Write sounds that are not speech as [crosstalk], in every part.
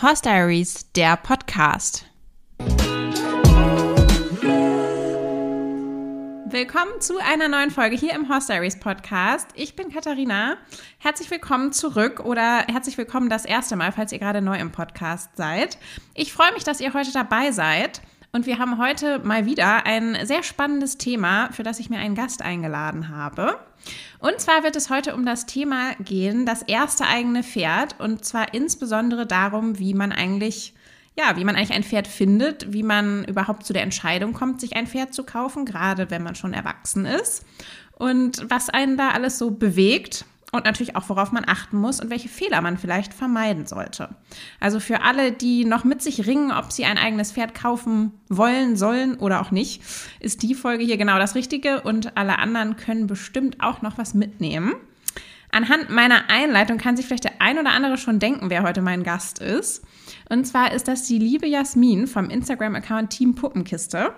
Horse Diaries, der Podcast. Willkommen zu einer neuen Folge hier im Horse Diaries Podcast. Ich bin Katharina. Herzlich willkommen zurück oder herzlich willkommen das erste Mal, falls ihr gerade neu im Podcast seid. Ich freue mich, dass ihr heute dabei seid. Und wir haben heute mal wieder ein sehr spannendes Thema, für das ich mir einen Gast eingeladen habe. Und zwar wird es heute um das Thema gehen, das erste eigene Pferd. Und zwar insbesondere darum, wie man eigentlich, ja, wie man eigentlich ein Pferd findet, wie man überhaupt zu der Entscheidung kommt, sich ein Pferd zu kaufen, gerade wenn man schon erwachsen ist. Und was einen da alles so bewegt und natürlich auch, worauf man achten muss und welche Fehler man vielleicht vermeiden sollte. Also für alle, die noch mit sich ringen, ob sie ein eigenes Pferd kaufen wollen, sollen oder auch nicht, ist die Folge hier genau das Richtige und alle anderen können bestimmt auch noch was mitnehmen. Anhand meiner Einleitung kann sich vielleicht der ein oder andere schon denken, wer heute mein Gast ist. Und zwar ist das die liebe Jasmin vom Instagram-Account Team Puppenkiste.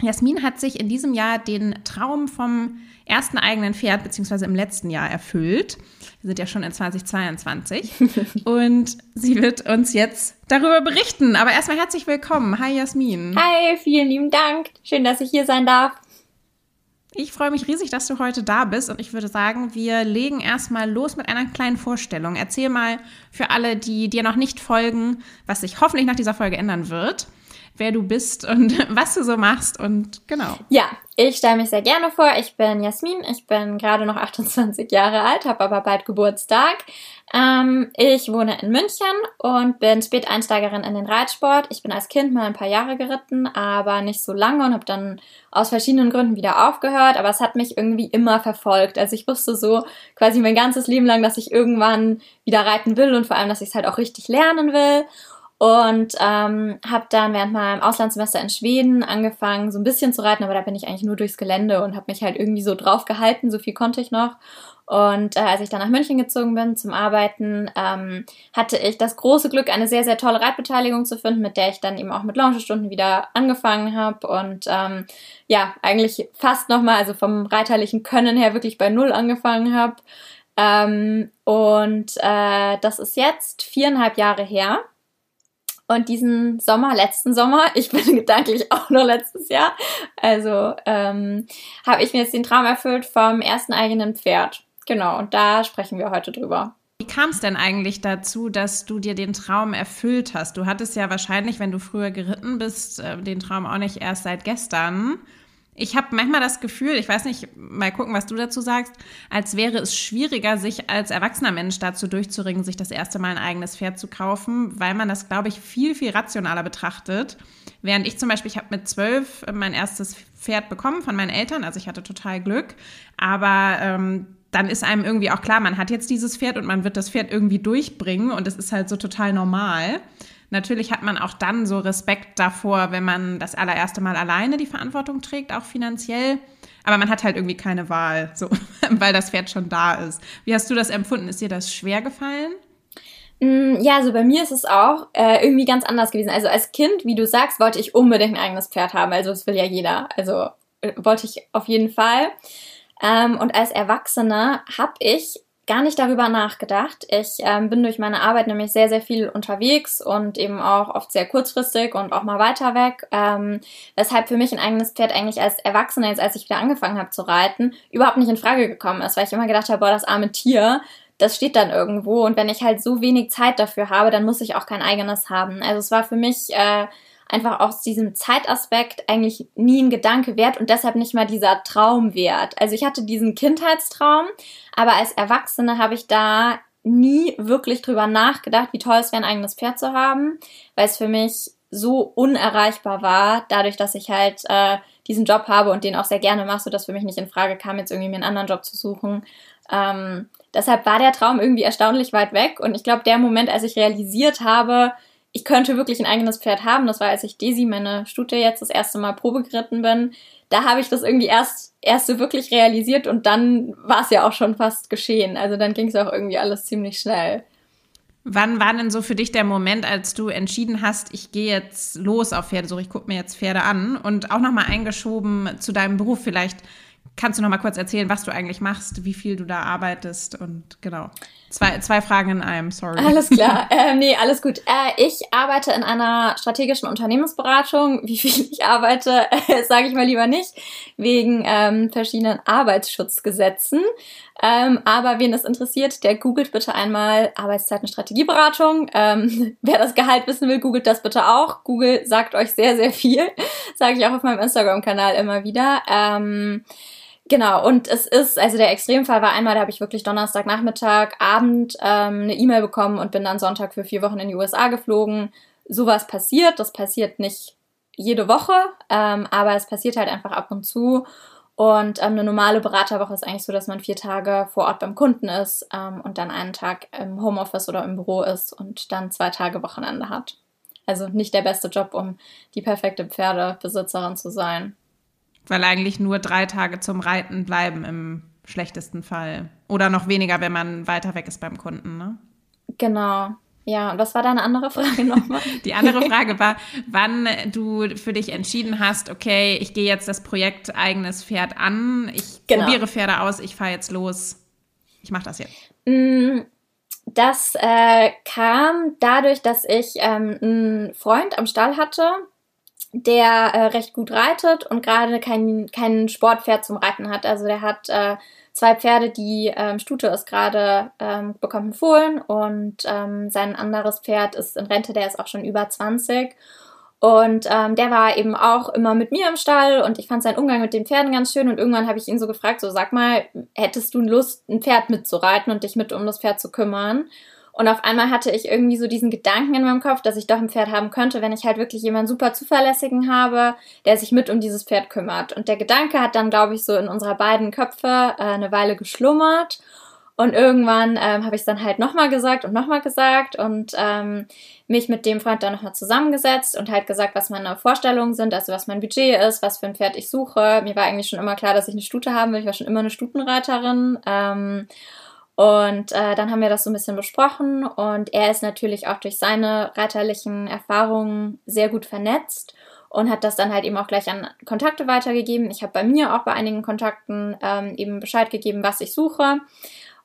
Jasmin hat sich in diesem Jahr den Traum vom ersten eigenen Pferd, beziehungsweise im letzten Jahr erfüllt. Wir sind ja schon in 2022. [laughs] und sie wird uns jetzt darüber berichten. Aber erstmal herzlich willkommen. Hi Jasmin. Hi, vielen lieben Dank. Schön, dass ich hier sein darf. Ich freue mich riesig, dass du heute da bist und ich würde sagen, wir legen erstmal los mit einer kleinen Vorstellung. Erzähl mal für alle, die dir noch nicht folgen, was sich hoffentlich nach dieser Folge ändern wird wer du bist und [laughs] was du so machst und genau. Ja, ich stelle mich sehr gerne vor. Ich bin Jasmin, ich bin gerade noch [laughs] 28 Jahre alt, habe aber bald Geburtstag. Ähm, ich wohne in München und bin Späteinsteigerin in den Reitsport. Ich bin als Kind mal ein paar Jahre geritten, aber nicht so lange und habe dann aus verschiedenen Gründen wieder aufgehört. Aber es hat mich irgendwie immer verfolgt. Also ich wusste so quasi mein ganzes Leben lang, dass ich irgendwann wieder reiten will und vor allem, dass ich es halt auch richtig lernen will und ähm, habe dann während meinem Auslandssemester in Schweden angefangen, so ein bisschen zu reiten, aber da bin ich eigentlich nur durchs Gelände und habe mich halt irgendwie so drauf gehalten, so viel konnte ich noch. Und äh, als ich dann nach München gezogen bin zum Arbeiten, ähm, hatte ich das große Glück, eine sehr, sehr tolle Reitbeteiligung zu finden, mit der ich dann eben auch mit Longestunden wieder angefangen habe und ähm, ja, eigentlich fast nochmal, also vom reiterlichen Können her wirklich bei Null angefangen habe. Ähm, und äh, das ist jetzt viereinhalb Jahre her. Und diesen Sommer, letzten Sommer, [laughs] ich bin gedanklich auch nur letztes Jahr, also ähm, habe ich mir jetzt den Traum erfüllt vom ersten eigenen Pferd. Genau, und da sprechen wir heute drüber. Wie kam es denn eigentlich dazu, dass du dir den Traum erfüllt hast? Du hattest ja wahrscheinlich, wenn du früher geritten bist, äh, den Traum auch nicht erst seit gestern. Ich habe manchmal das Gefühl, ich weiß nicht, mal gucken, was du dazu sagst, als wäre es schwieriger, sich als erwachsener Mensch dazu durchzuringen, sich das erste Mal ein eigenes Pferd zu kaufen, weil man das, glaube ich, viel, viel rationaler betrachtet. Während ich zum Beispiel, ich habe mit zwölf mein erstes Pferd bekommen von meinen Eltern, also ich hatte total Glück, aber ähm, dann ist einem irgendwie auch klar, man hat jetzt dieses Pferd und man wird das Pferd irgendwie durchbringen und es ist halt so total normal. Natürlich hat man auch dann so Respekt davor, wenn man das allererste Mal alleine die Verantwortung trägt, auch finanziell. Aber man hat halt irgendwie keine Wahl, so, [laughs] weil das Pferd schon da ist. Wie hast du das empfunden? Ist dir das schwer gefallen? Mm, ja, also bei mir ist es auch äh, irgendwie ganz anders gewesen. Also als Kind, wie du sagst, wollte ich unbedingt ein eigenes Pferd haben. Also das will ja jeder. Also äh, wollte ich auf jeden Fall. Ähm, und als Erwachsene habe ich gar nicht darüber nachgedacht. Ich ähm, bin durch meine Arbeit nämlich sehr, sehr viel unterwegs und eben auch oft sehr kurzfristig und auch mal weiter weg. Ähm, weshalb für mich ein eigenes Pferd eigentlich als Erwachsene, jetzt als ich wieder angefangen habe zu reiten, überhaupt nicht in Frage gekommen ist, weil ich immer gedacht habe, boah, das arme Tier, das steht dann irgendwo und wenn ich halt so wenig Zeit dafür habe, dann muss ich auch kein eigenes haben. Also es war für mich äh, einfach aus diesem Zeitaspekt eigentlich nie ein Gedanke wert und deshalb nicht mal dieser Traum wert. Also ich hatte diesen Kindheitstraum, aber als Erwachsene habe ich da nie wirklich drüber nachgedacht, wie toll es wäre, ein eigenes Pferd zu haben, weil es für mich so unerreichbar war, dadurch, dass ich halt äh, diesen Job habe und den auch sehr gerne mache, so dass für mich nicht in Frage kam, jetzt irgendwie mir einen anderen Job zu suchen. Ähm, deshalb war der Traum irgendwie erstaunlich weit weg und ich glaube, der Moment, als ich realisiert habe, ich könnte wirklich ein eigenes Pferd haben. Das war, als ich Daisy, meine Stute, jetzt das erste Mal Probe geritten bin. Da habe ich das irgendwie erst, erst so wirklich realisiert und dann war es ja auch schon fast geschehen. Also dann ging es auch irgendwie alles ziemlich schnell. Wann war denn so für dich der Moment, als du entschieden hast, ich gehe jetzt los auf Pferdesuche, ich gucke mir jetzt Pferde an und auch nochmal eingeschoben zu deinem Beruf vielleicht? Kannst du noch mal kurz erzählen, was du eigentlich machst, wie viel du da arbeitest und genau. Zwei, zwei Fragen in einem, sorry. Alles klar. [laughs] äh, nee, alles gut. Äh, ich arbeite in einer strategischen Unternehmensberatung. Wie viel ich arbeite, äh, [laughs] sage ich mal lieber nicht, wegen ähm, verschiedenen Arbeitsschutzgesetzen. Ähm, aber wen es interessiert, der googelt bitte einmal Arbeitszeitenstrategieberatung. Ähm, [laughs] wer das Gehalt wissen will, googelt das bitte auch. Google sagt euch sehr, sehr viel. Sage ich auch auf meinem Instagram-Kanal immer wieder. Ähm, Genau, und es ist, also der Extremfall war einmal, da habe ich wirklich Donnerstagnachmittag, Abend ähm, eine E-Mail bekommen und bin dann Sonntag für vier Wochen in die USA geflogen. Sowas passiert, das passiert nicht jede Woche, ähm, aber es passiert halt einfach ab und zu. Und ähm, eine normale Beraterwoche ist eigentlich so, dass man vier Tage vor Ort beim Kunden ist ähm, und dann einen Tag im Homeoffice oder im Büro ist und dann zwei Tage Wochenende hat. Also nicht der beste Job, um die perfekte Pferdebesitzerin zu sein. Weil eigentlich nur drei Tage zum Reiten bleiben im schlechtesten Fall. Oder noch weniger, wenn man weiter weg ist beim Kunden, ne? Genau. Ja, und was war deine andere Frage nochmal? [laughs] Die andere [laughs] Frage war, wann du für dich entschieden hast, okay, ich gehe jetzt das Projekt eigenes Pferd an, ich genau. probiere Pferde aus, ich fahre jetzt los, ich mache das jetzt. Mm, das äh, kam dadurch, dass ich ähm, einen Freund am Stall hatte, der äh, recht gut reitet und gerade kein, kein Sportpferd zum Reiten hat. Also der hat äh, zwei Pferde, die ähm, Stute ist gerade, ähm, bekommt einen Fohlen und ähm, sein anderes Pferd ist in Rente, der ist auch schon über 20. Und ähm, der war eben auch immer mit mir im Stall und ich fand seinen Umgang mit den Pferden ganz schön und irgendwann habe ich ihn so gefragt, so sag mal, hättest du Lust, ein Pferd mitzureiten und dich mit um das Pferd zu kümmern? Und auf einmal hatte ich irgendwie so diesen Gedanken in meinem Kopf, dass ich doch ein Pferd haben könnte, wenn ich halt wirklich jemanden super zuverlässigen habe, der sich mit um dieses Pferd kümmert. Und der Gedanke hat dann, glaube ich, so in unserer beiden Köpfe äh, eine Weile geschlummert. Und irgendwann ähm, habe ich es dann halt nochmal gesagt und nochmal gesagt und ähm, mich mit dem Freund dann nochmal zusammengesetzt und halt gesagt, was meine Vorstellungen sind, also was mein Budget ist, was für ein Pferd ich suche. Mir war eigentlich schon immer klar, dass ich eine Stute haben will. Ich war schon immer eine Stutenreiterin. Ähm, und äh, dann haben wir das so ein bisschen besprochen und er ist natürlich auch durch seine reiterlichen Erfahrungen sehr gut vernetzt und hat das dann halt eben auch gleich an Kontakte weitergegeben. Ich habe bei mir auch bei einigen Kontakten ähm, eben Bescheid gegeben, was ich suche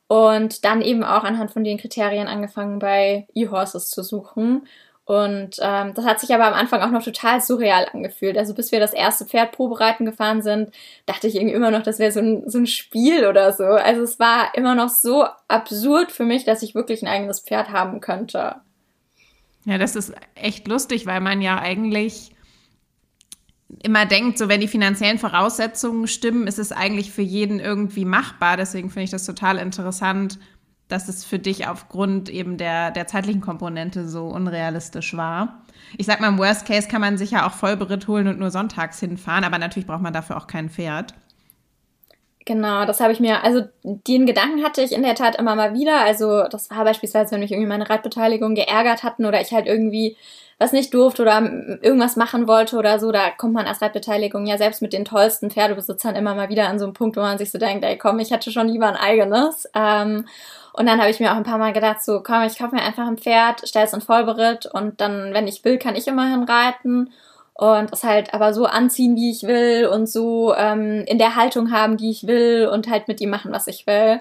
und dann eben auch anhand von den Kriterien angefangen bei E-Horses zu suchen und ähm, das hat sich aber am Anfang auch noch total surreal angefühlt. Also bis wir das erste Pferd probereiten gefahren sind, dachte ich irgendwie immer noch, das wäre so ein, so ein Spiel oder so. Also es war immer noch so absurd für mich, dass ich wirklich ein eigenes Pferd haben könnte. Ja, das ist echt lustig, weil man ja eigentlich immer denkt, so wenn die finanziellen Voraussetzungen stimmen, ist es eigentlich für jeden irgendwie machbar. Deswegen finde ich das total interessant, dass es für dich aufgrund eben der, der zeitlichen Komponente so unrealistisch war. Ich sag mal, im Worst Case kann man sich ja auch Vollberitt holen und nur sonntags hinfahren, aber natürlich braucht man dafür auch kein Pferd. Genau, das habe ich mir, also den Gedanken hatte ich in der Tat immer mal wieder. Also das war beispielsweise, wenn mich irgendwie meine Reitbeteiligung geärgert hatten oder ich halt irgendwie was nicht durfte oder irgendwas machen wollte oder so, da kommt man als Reitbeteiligung ja selbst mit den tollsten Pferdebesitzern immer mal wieder an so einen Punkt, wo man sich so denkt, ey komm, ich hätte schon lieber ein eigenes. Ähm, und dann habe ich mir auch ein paar Mal gedacht, so komm, ich kaufe mir einfach ein Pferd, stell es in Vollberitt und dann, wenn ich will, kann ich immerhin reiten und es halt aber so anziehen, wie ich will und so ähm, in der Haltung haben, die ich will und halt mit ihm machen, was ich will.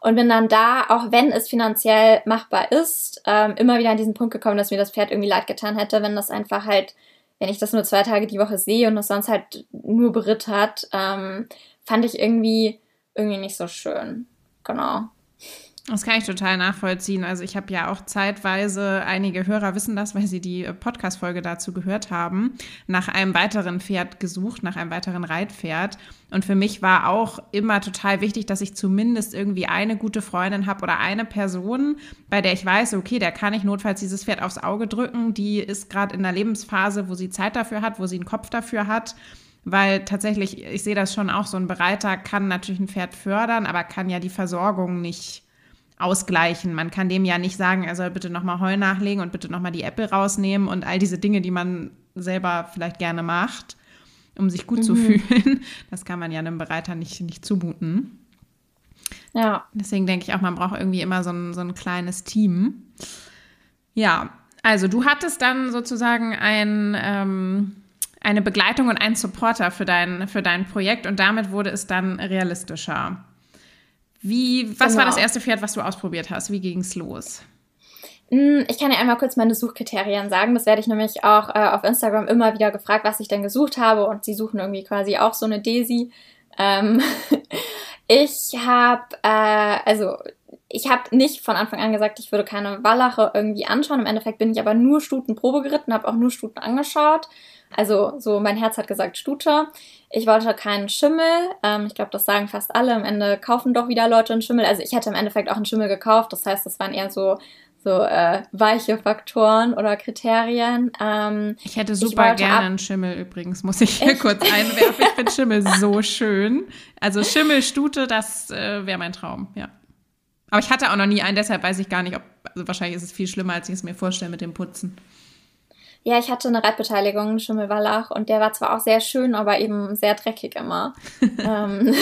Und bin dann da, auch wenn es finanziell machbar ist, ähm, immer wieder an diesen Punkt gekommen, dass mir das Pferd irgendwie leid getan hätte, wenn das einfach halt, wenn ich das nur zwei Tage die Woche sehe und das sonst halt nur beritt hat, ähm, fand ich irgendwie, irgendwie nicht so schön. Genau. Das kann ich total nachvollziehen. Also ich habe ja auch zeitweise, einige Hörer wissen das, weil sie die Podcast-Folge dazu gehört haben, nach einem weiteren Pferd gesucht, nach einem weiteren Reitpferd. Und für mich war auch immer total wichtig, dass ich zumindest irgendwie eine gute Freundin habe oder eine Person, bei der ich weiß, okay, der kann ich notfalls dieses Pferd aufs Auge drücken. Die ist gerade in der Lebensphase, wo sie Zeit dafür hat, wo sie einen Kopf dafür hat weil tatsächlich, ich sehe das schon auch, so ein Bereiter kann natürlich ein Pferd fördern, aber kann ja die Versorgung nicht ausgleichen. Man kann dem ja nicht sagen, er soll bitte nochmal Heu nachlegen und bitte nochmal die Äpfel rausnehmen und all diese Dinge, die man selber vielleicht gerne macht, um sich gut mhm. zu fühlen. [laughs] Das kann man ja einem Bereiter nicht, nicht zumuten. Ja. Deswegen denke ich auch, man braucht irgendwie immer so ein, so ein kleines Team. Ja, also du hattest dann sozusagen ein, ähm, eine Begleitung und ein Supporter für dein, für dein Projekt und damit wurde es dann realistischer. Wie, was genau. war das erste Pferd, was du ausprobiert hast? Wie ging es los? Hm, ich kann ja einmal kurz meine Suchkriterien sagen. Das werde ich nämlich auch äh, auf Instagram immer wieder gefragt, was ich denn gesucht habe. Und sie suchen irgendwie quasi auch so eine Daisy. Ähm [laughs] ich habe, äh, also ich habe nicht von Anfang an gesagt, ich würde keine Wallache irgendwie anschauen. Im Endeffekt bin ich aber nur Stutenprobe geritten, habe auch nur Stuten angeschaut. Also so mein Herz hat gesagt Stute. Ich wollte keinen Schimmel. Ähm, ich glaube, das sagen fast alle. Am Ende kaufen doch wieder Leute einen Schimmel. Also ich hätte im Endeffekt auch einen Schimmel gekauft. Das heißt, das waren eher so so äh, weiche Faktoren oder Kriterien. Ähm, ich hätte super ich gerne einen Schimmel übrigens, muss ich hier kurz einwerfen. Ich finde Schimmel so schön. Also Schimmelstute, das äh, wäre mein Traum, ja. Aber ich hatte auch noch nie einen, deshalb weiß ich gar nicht, ob, also wahrscheinlich ist es viel schlimmer, als ich es mir vorstelle mit dem Putzen. Ja, ich hatte eine Reitbeteiligung, Schimmelwallach, und der war zwar auch sehr schön, aber eben sehr dreckig immer. [laughs] ähm,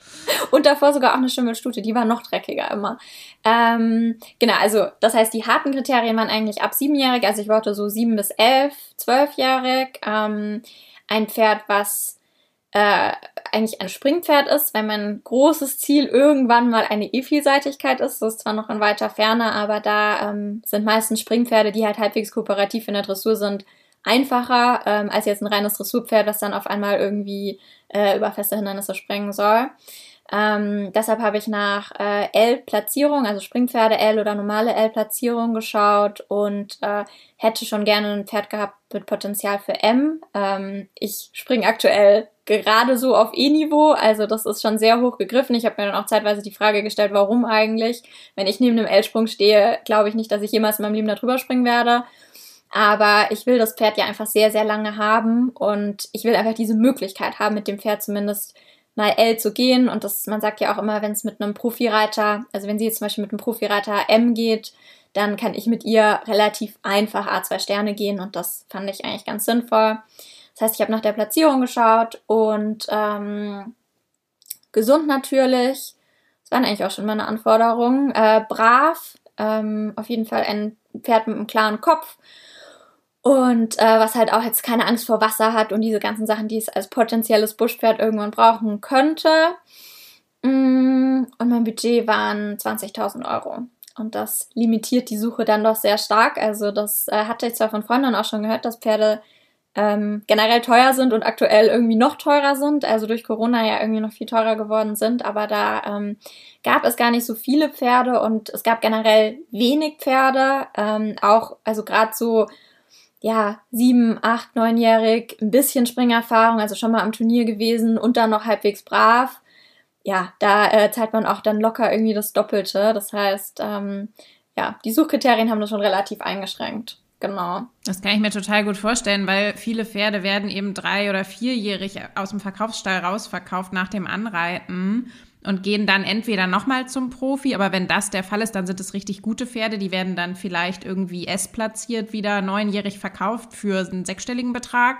[laughs] und davor sogar auch eine Schimmelstute, die war noch dreckiger immer. Ähm, genau, also das heißt, die harten Kriterien waren eigentlich ab siebenjährig, also ich wollte so sieben bis elf, zwölfjährig. Ähm, ein Pferd, was äh, eigentlich ein Springpferd ist, wenn mein großes Ziel irgendwann mal eine E-Vielseitigkeit ist. Das ist zwar noch in weiter Ferne, aber da ähm, sind meistens Springpferde, die halt halbwegs kooperativ in der Dressur sind, einfacher ähm, als jetzt ein reines Dressurpferd, was dann auf einmal irgendwie äh, über feste Hindernisse springen soll. Ähm, deshalb habe ich nach äh, L-Platzierung, also Springpferde L oder normale L-Platzierung geschaut und äh, hätte schon gerne ein Pferd gehabt mit Potenzial für M. Ähm, ich springe aktuell gerade so auf E-Niveau, also das ist schon sehr hoch gegriffen. Ich habe mir dann auch zeitweise die Frage gestellt, warum eigentlich? Wenn ich neben einem L-Sprung stehe, glaube ich nicht, dass ich jemals in meinem Leben darüber springen werde. Aber ich will das Pferd ja einfach sehr, sehr lange haben und ich will einfach diese Möglichkeit haben, mit dem Pferd zumindest mal L zu gehen. Und das, man sagt ja auch immer, wenn es mit einem Profireiter, also wenn sie jetzt zum Beispiel mit einem Profireiter M geht, dann kann ich mit ihr relativ einfach A2 Sterne gehen und das fand ich eigentlich ganz sinnvoll. Das heißt, ich habe nach der Platzierung geschaut und ähm, gesund natürlich. Das waren eigentlich auch schon meine Anforderungen. Äh, brav, ähm, auf jeden Fall ein Pferd mit einem klaren Kopf und äh, was halt auch jetzt keine Angst vor Wasser hat und diese ganzen Sachen, die es als potenzielles Buschpferd irgendwann brauchen könnte. Mm, und mein Budget waren 20.000 Euro. Und das limitiert die Suche dann doch sehr stark. Also das äh, hatte ich zwar von Freunden auch schon gehört, dass Pferde ähm, generell teuer sind und aktuell irgendwie noch teurer sind, also durch Corona ja irgendwie noch viel teurer geworden sind, aber da ähm, gab es gar nicht so viele Pferde und es gab generell wenig Pferde, ähm, auch, also gerade so ja, sieben, acht, neunjährig, ein bisschen Springerfahrung, also schon mal am Turnier gewesen und dann noch halbwegs brav. Ja, da äh, zahlt man auch dann locker irgendwie das Doppelte. Das heißt, ähm, ja, die Suchkriterien haben das schon relativ eingeschränkt. Genau. Das kann ich mir total gut vorstellen, weil viele Pferde werden eben drei- oder vierjährig aus dem Verkaufsstall rausverkauft nach dem Anreiten und gehen dann entweder nochmal zum Profi, aber wenn das der Fall ist, dann sind es richtig gute Pferde, die werden dann vielleicht irgendwie S-platziert, wieder neunjährig verkauft für einen sechsstelligen Betrag.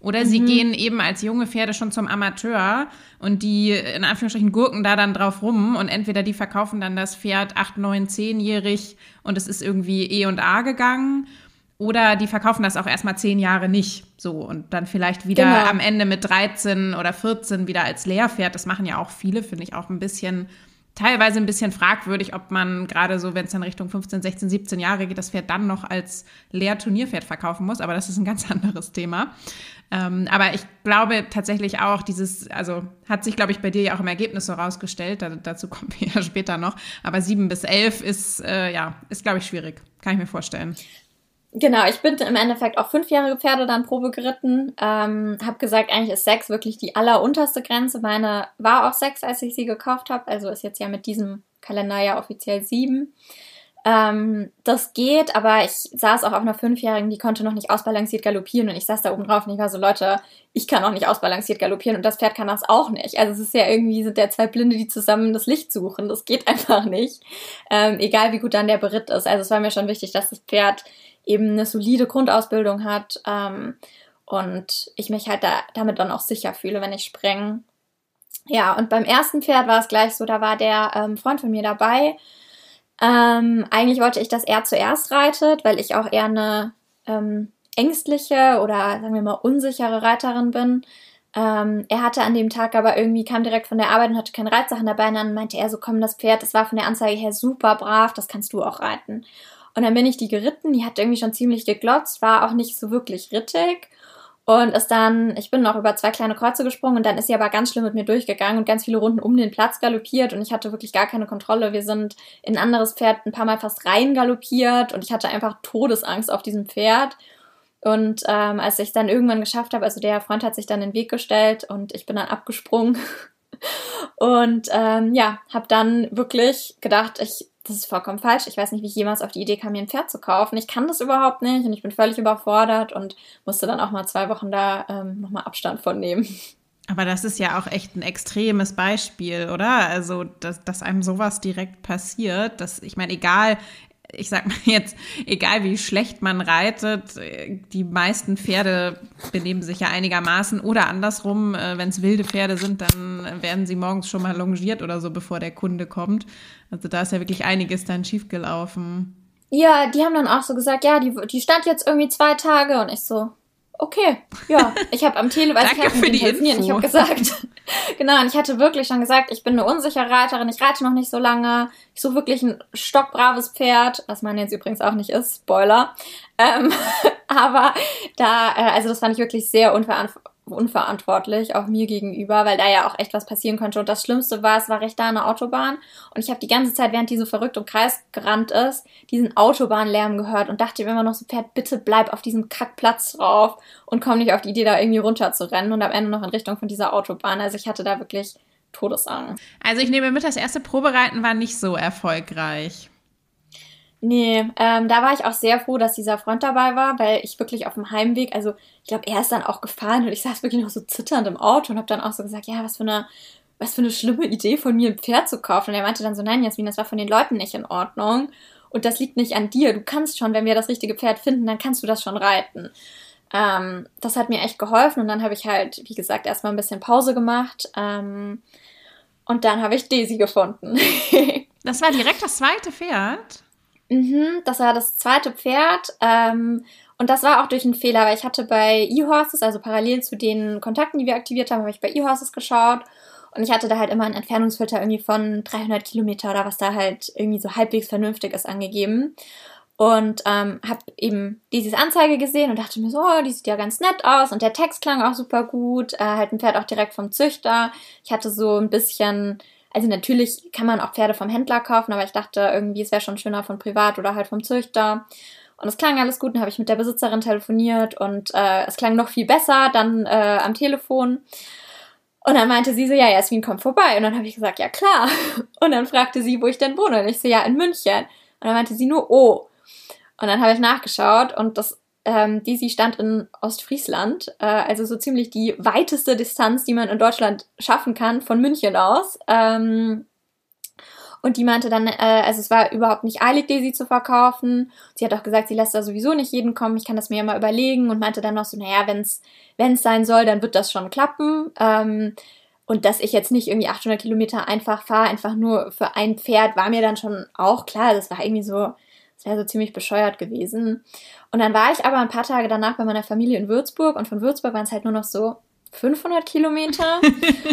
Oder sie mhm. gehen eben als junge Pferde schon zum Amateur und die in Anführungsstrichen gurken da dann drauf rum und entweder die verkaufen dann das Pferd acht, neun, zehnjährig und es ist irgendwie E und A gegangen oder die verkaufen das auch erstmal zehn Jahre nicht. So und dann vielleicht wieder genau. am Ende mit 13 oder 14 wieder als Lehrpferd. Das machen ja auch viele, finde ich auch ein bisschen, teilweise ein bisschen fragwürdig, ob man gerade so, wenn es dann Richtung 15, 16, 17 Jahre geht, das Pferd dann noch als Lehrturnierpferd verkaufen muss. Aber das ist ein ganz [laughs] anderes Thema. Ähm, aber ich glaube tatsächlich auch, dieses, also hat sich, glaube ich, bei dir ja auch im Ergebnis so rausgestellt. Da, dazu kommen wir [laughs] ja später noch. Aber sieben bis elf ist, äh, ja, ist, glaube ich, schwierig. Kann ich mir vorstellen. Genau, ich bin im Endeffekt auch fünfjährige Pferde dann Probe geritten. Ähm, hab gesagt, eigentlich ist sechs wirklich die allerunterste Grenze. Meine war auch sechs, als ich sie gekauft habe. Also ist jetzt ja mit diesem Kalender ja offiziell sieben. Ähm, das geht, aber ich saß auch auf einer Fünfjährigen, die konnte noch nicht ausbalanciert galoppieren und ich saß da oben drauf und ich war so, Leute, ich kann auch nicht ausbalanciert galoppieren und das Pferd kann das auch nicht. Also es ist ja irgendwie, sind ja zwei Blinde, die zusammen das Licht suchen. Das geht [laughs] einfach nicht. Ähm, egal wie gut dann der Beritt ist. Also es war mir schon wichtig, dass das Pferd eben eine solide Grundausbildung hat ähm, und ich mich halt da, damit dann auch sicher fühle, wenn ich springe. Ja, und beim ersten Pferd war es gleich so, da war der ähm, Freund von mir dabei. Ähm, eigentlich wollte ich, dass er zuerst reitet, weil ich auch eher eine ähm, ängstliche oder sagen wir mal unsichere Reiterin bin. Ähm, er hatte an dem Tag aber irgendwie, kam direkt von der Arbeit und hatte keine Reitsachen dabei. Und dann meinte er so, komm, das Pferd, das war von der Anzeige her super brav, das kannst du auch reiten. Und dann bin ich die geritten, die hat irgendwie schon ziemlich geglotzt, war auch nicht so wirklich rittig. Und ist dann, ich bin noch über zwei kleine Kreuze gesprungen und dann ist sie aber ganz schlimm mit mir durchgegangen und ganz viele Runden um den Platz galoppiert und ich hatte wirklich gar keine Kontrolle. Wir sind in ein anderes Pferd ein paar Mal fast rein galoppiert und ich hatte einfach Todesangst auf diesem Pferd. Und ähm, als ich dann irgendwann geschafft habe, also der Freund hat sich dann den Weg gestellt und ich bin dann abgesprungen. [laughs] und ähm, ja, habe dann wirklich gedacht, ich das ist vollkommen falsch. Ich weiß nicht, wie ich jemals auf die Idee kam, mir ein Pferd zu kaufen. Ich kann das überhaupt nicht und ich bin völlig überfordert und musste dann auch mal zwei Wochen da ähm, nochmal Abstand von nehmen. Aber das ist ja auch echt ein extremes Beispiel, oder? Also, dass, dass einem sowas direkt passiert, dass, ich meine, egal, ich sag mal jetzt, egal wie schlecht man reitet, die meisten Pferde benehmen sich ja einigermaßen oder andersrum, äh, wenn es wilde Pferde sind, dann werden sie morgens schon mal longiert oder so, bevor der Kunde kommt. Also da ist ja wirklich einiges dann schiefgelaufen. Ja, die haben dann auch so gesagt, ja, die, die stand jetzt irgendwie zwei Tage und ich so, okay, ja, ich habe am Telefon, Danke für die Info. ich habe gesagt, [laughs] genau, und ich hatte wirklich schon gesagt, ich bin eine unsichere Reiterin, ich reite noch nicht so lange, ich suche wirklich ein stockbraves Pferd, was man jetzt übrigens auch nicht ist, Spoiler, ähm, [laughs] aber da, äh, also das fand ich wirklich sehr unverantwortlich unverantwortlich, auch mir gegenüber, weil da ja auch echt was passieren könnte. Und das Schlimmste war, es war recht da eine Autobahn und ich habe die ganze Zeit, während die so verrückt im Kreis gerannt ist, diesen Autobahnlärm gehört und dachte mir immer noch so, Pferd, bitte bleib auf diesem Kackplatz drauf und komm nicht auf die Idee, da irgendwie runter zu rennen und am Ende noch in Richtung von dieser Autobahn. Also ich hatte da wirklich Todesangst. Also ich nehme mit, das erste Probereiten war nicht so erfolgreich. Nee, ähm, da war ich auch sehr froh, dass dieser Freund dabei war, weil ich wirklich auf dem Heimweg, also ich glaube, er ist dann auch gefahren und ich saß wirklich noch so zitternd im Auto und habe dann auch so gesagt, ja, was für eine, was für eine schlimme Idee von mir, ein Pferd zu kaufen. Und er meinte dann so, nein, Jasmin, das war von den Leuten nicht in Ordnung und das liegt nicht an dir. Du kannst schon, wenn wir das richtige Pferd finden, dann kannst du das schon reiten. Ähm, das hat mir echt geholfen und dann habe ich halt, wie gesagt, erstmal ein bisschen Pause gemacht ähm, und dann habe ich Daisy gefunden. [laughs] das war direkt das zweite Pferd? Mhm, das war das zweite Pferd. Ähm, und das war auch durch einen Fehler, weil ich hatte bei eHorses, also parallel zu den Kontakten, die wir aktiviert haben, habe ich bei eHorses geschaut. Und ich hatte da halt immer einen Entfernungsfilter irgendwie von 300 Kilometer oder was da halt irgendwie so halbwegs vernünftig ist angegeben. Und ähm, habe eben diese Anzeige gesehen und dachte mir so, oh, die sieht ja ganz nett aus und der Text klang auch super gut. Äh, halt ein Pferd auch direkt vom Züchter. Ich hatte so ein bisschen also natürlich kann man auch Pferde vom Händler kaufen, aber ich dachte irgendwie, es wäre schon schöner von privat oder halt vom Züchter. Und es klang alles gut, dann habe ich mit der Besitzerin telefoniert und äh, es klang noch viel besser dann äh, am Telefon. Und dann meinte sie so, ja, Jasmin, komm vorbei. Und dann habe ich gesagt, ja klar. [laughs] Und dann fragte sie, wo ich denn wohne. Und ich so, ja, in München. Und dann meinte sie nur, oh. Und dann habe ich nachgeschaut und das ähm, Disi stand in Ostfriesland, äh, also so ziemlich die weiteste Distanz, die man in Deutschland schaffen kann, von München aus. Ähm, und die meinte dann, äh, also es war überhaupt nicht eilig, Daisy zu verkaufen. Sie hat auch gesagt, sie lässt da sowieso nicht jeden kommen, ich kann das mir ja mal überlegen und meinte dann noch so, naja, wenn es sein soll, dann wird das schon klappen. Ähm, und dass ich jetzt nicht irgendwie 800 Kilometer einfach fahre, einfach nur für ein Pferd, war mir dann schon auch klar. Das war irgendwie so, das wäre so ziemlich bescheuert gewesen. Und dann war ich aber ein paar Tage danach bei meiner Familie in Würzburg und von Würzburg waren es halt nur noch so 500 Kilometer.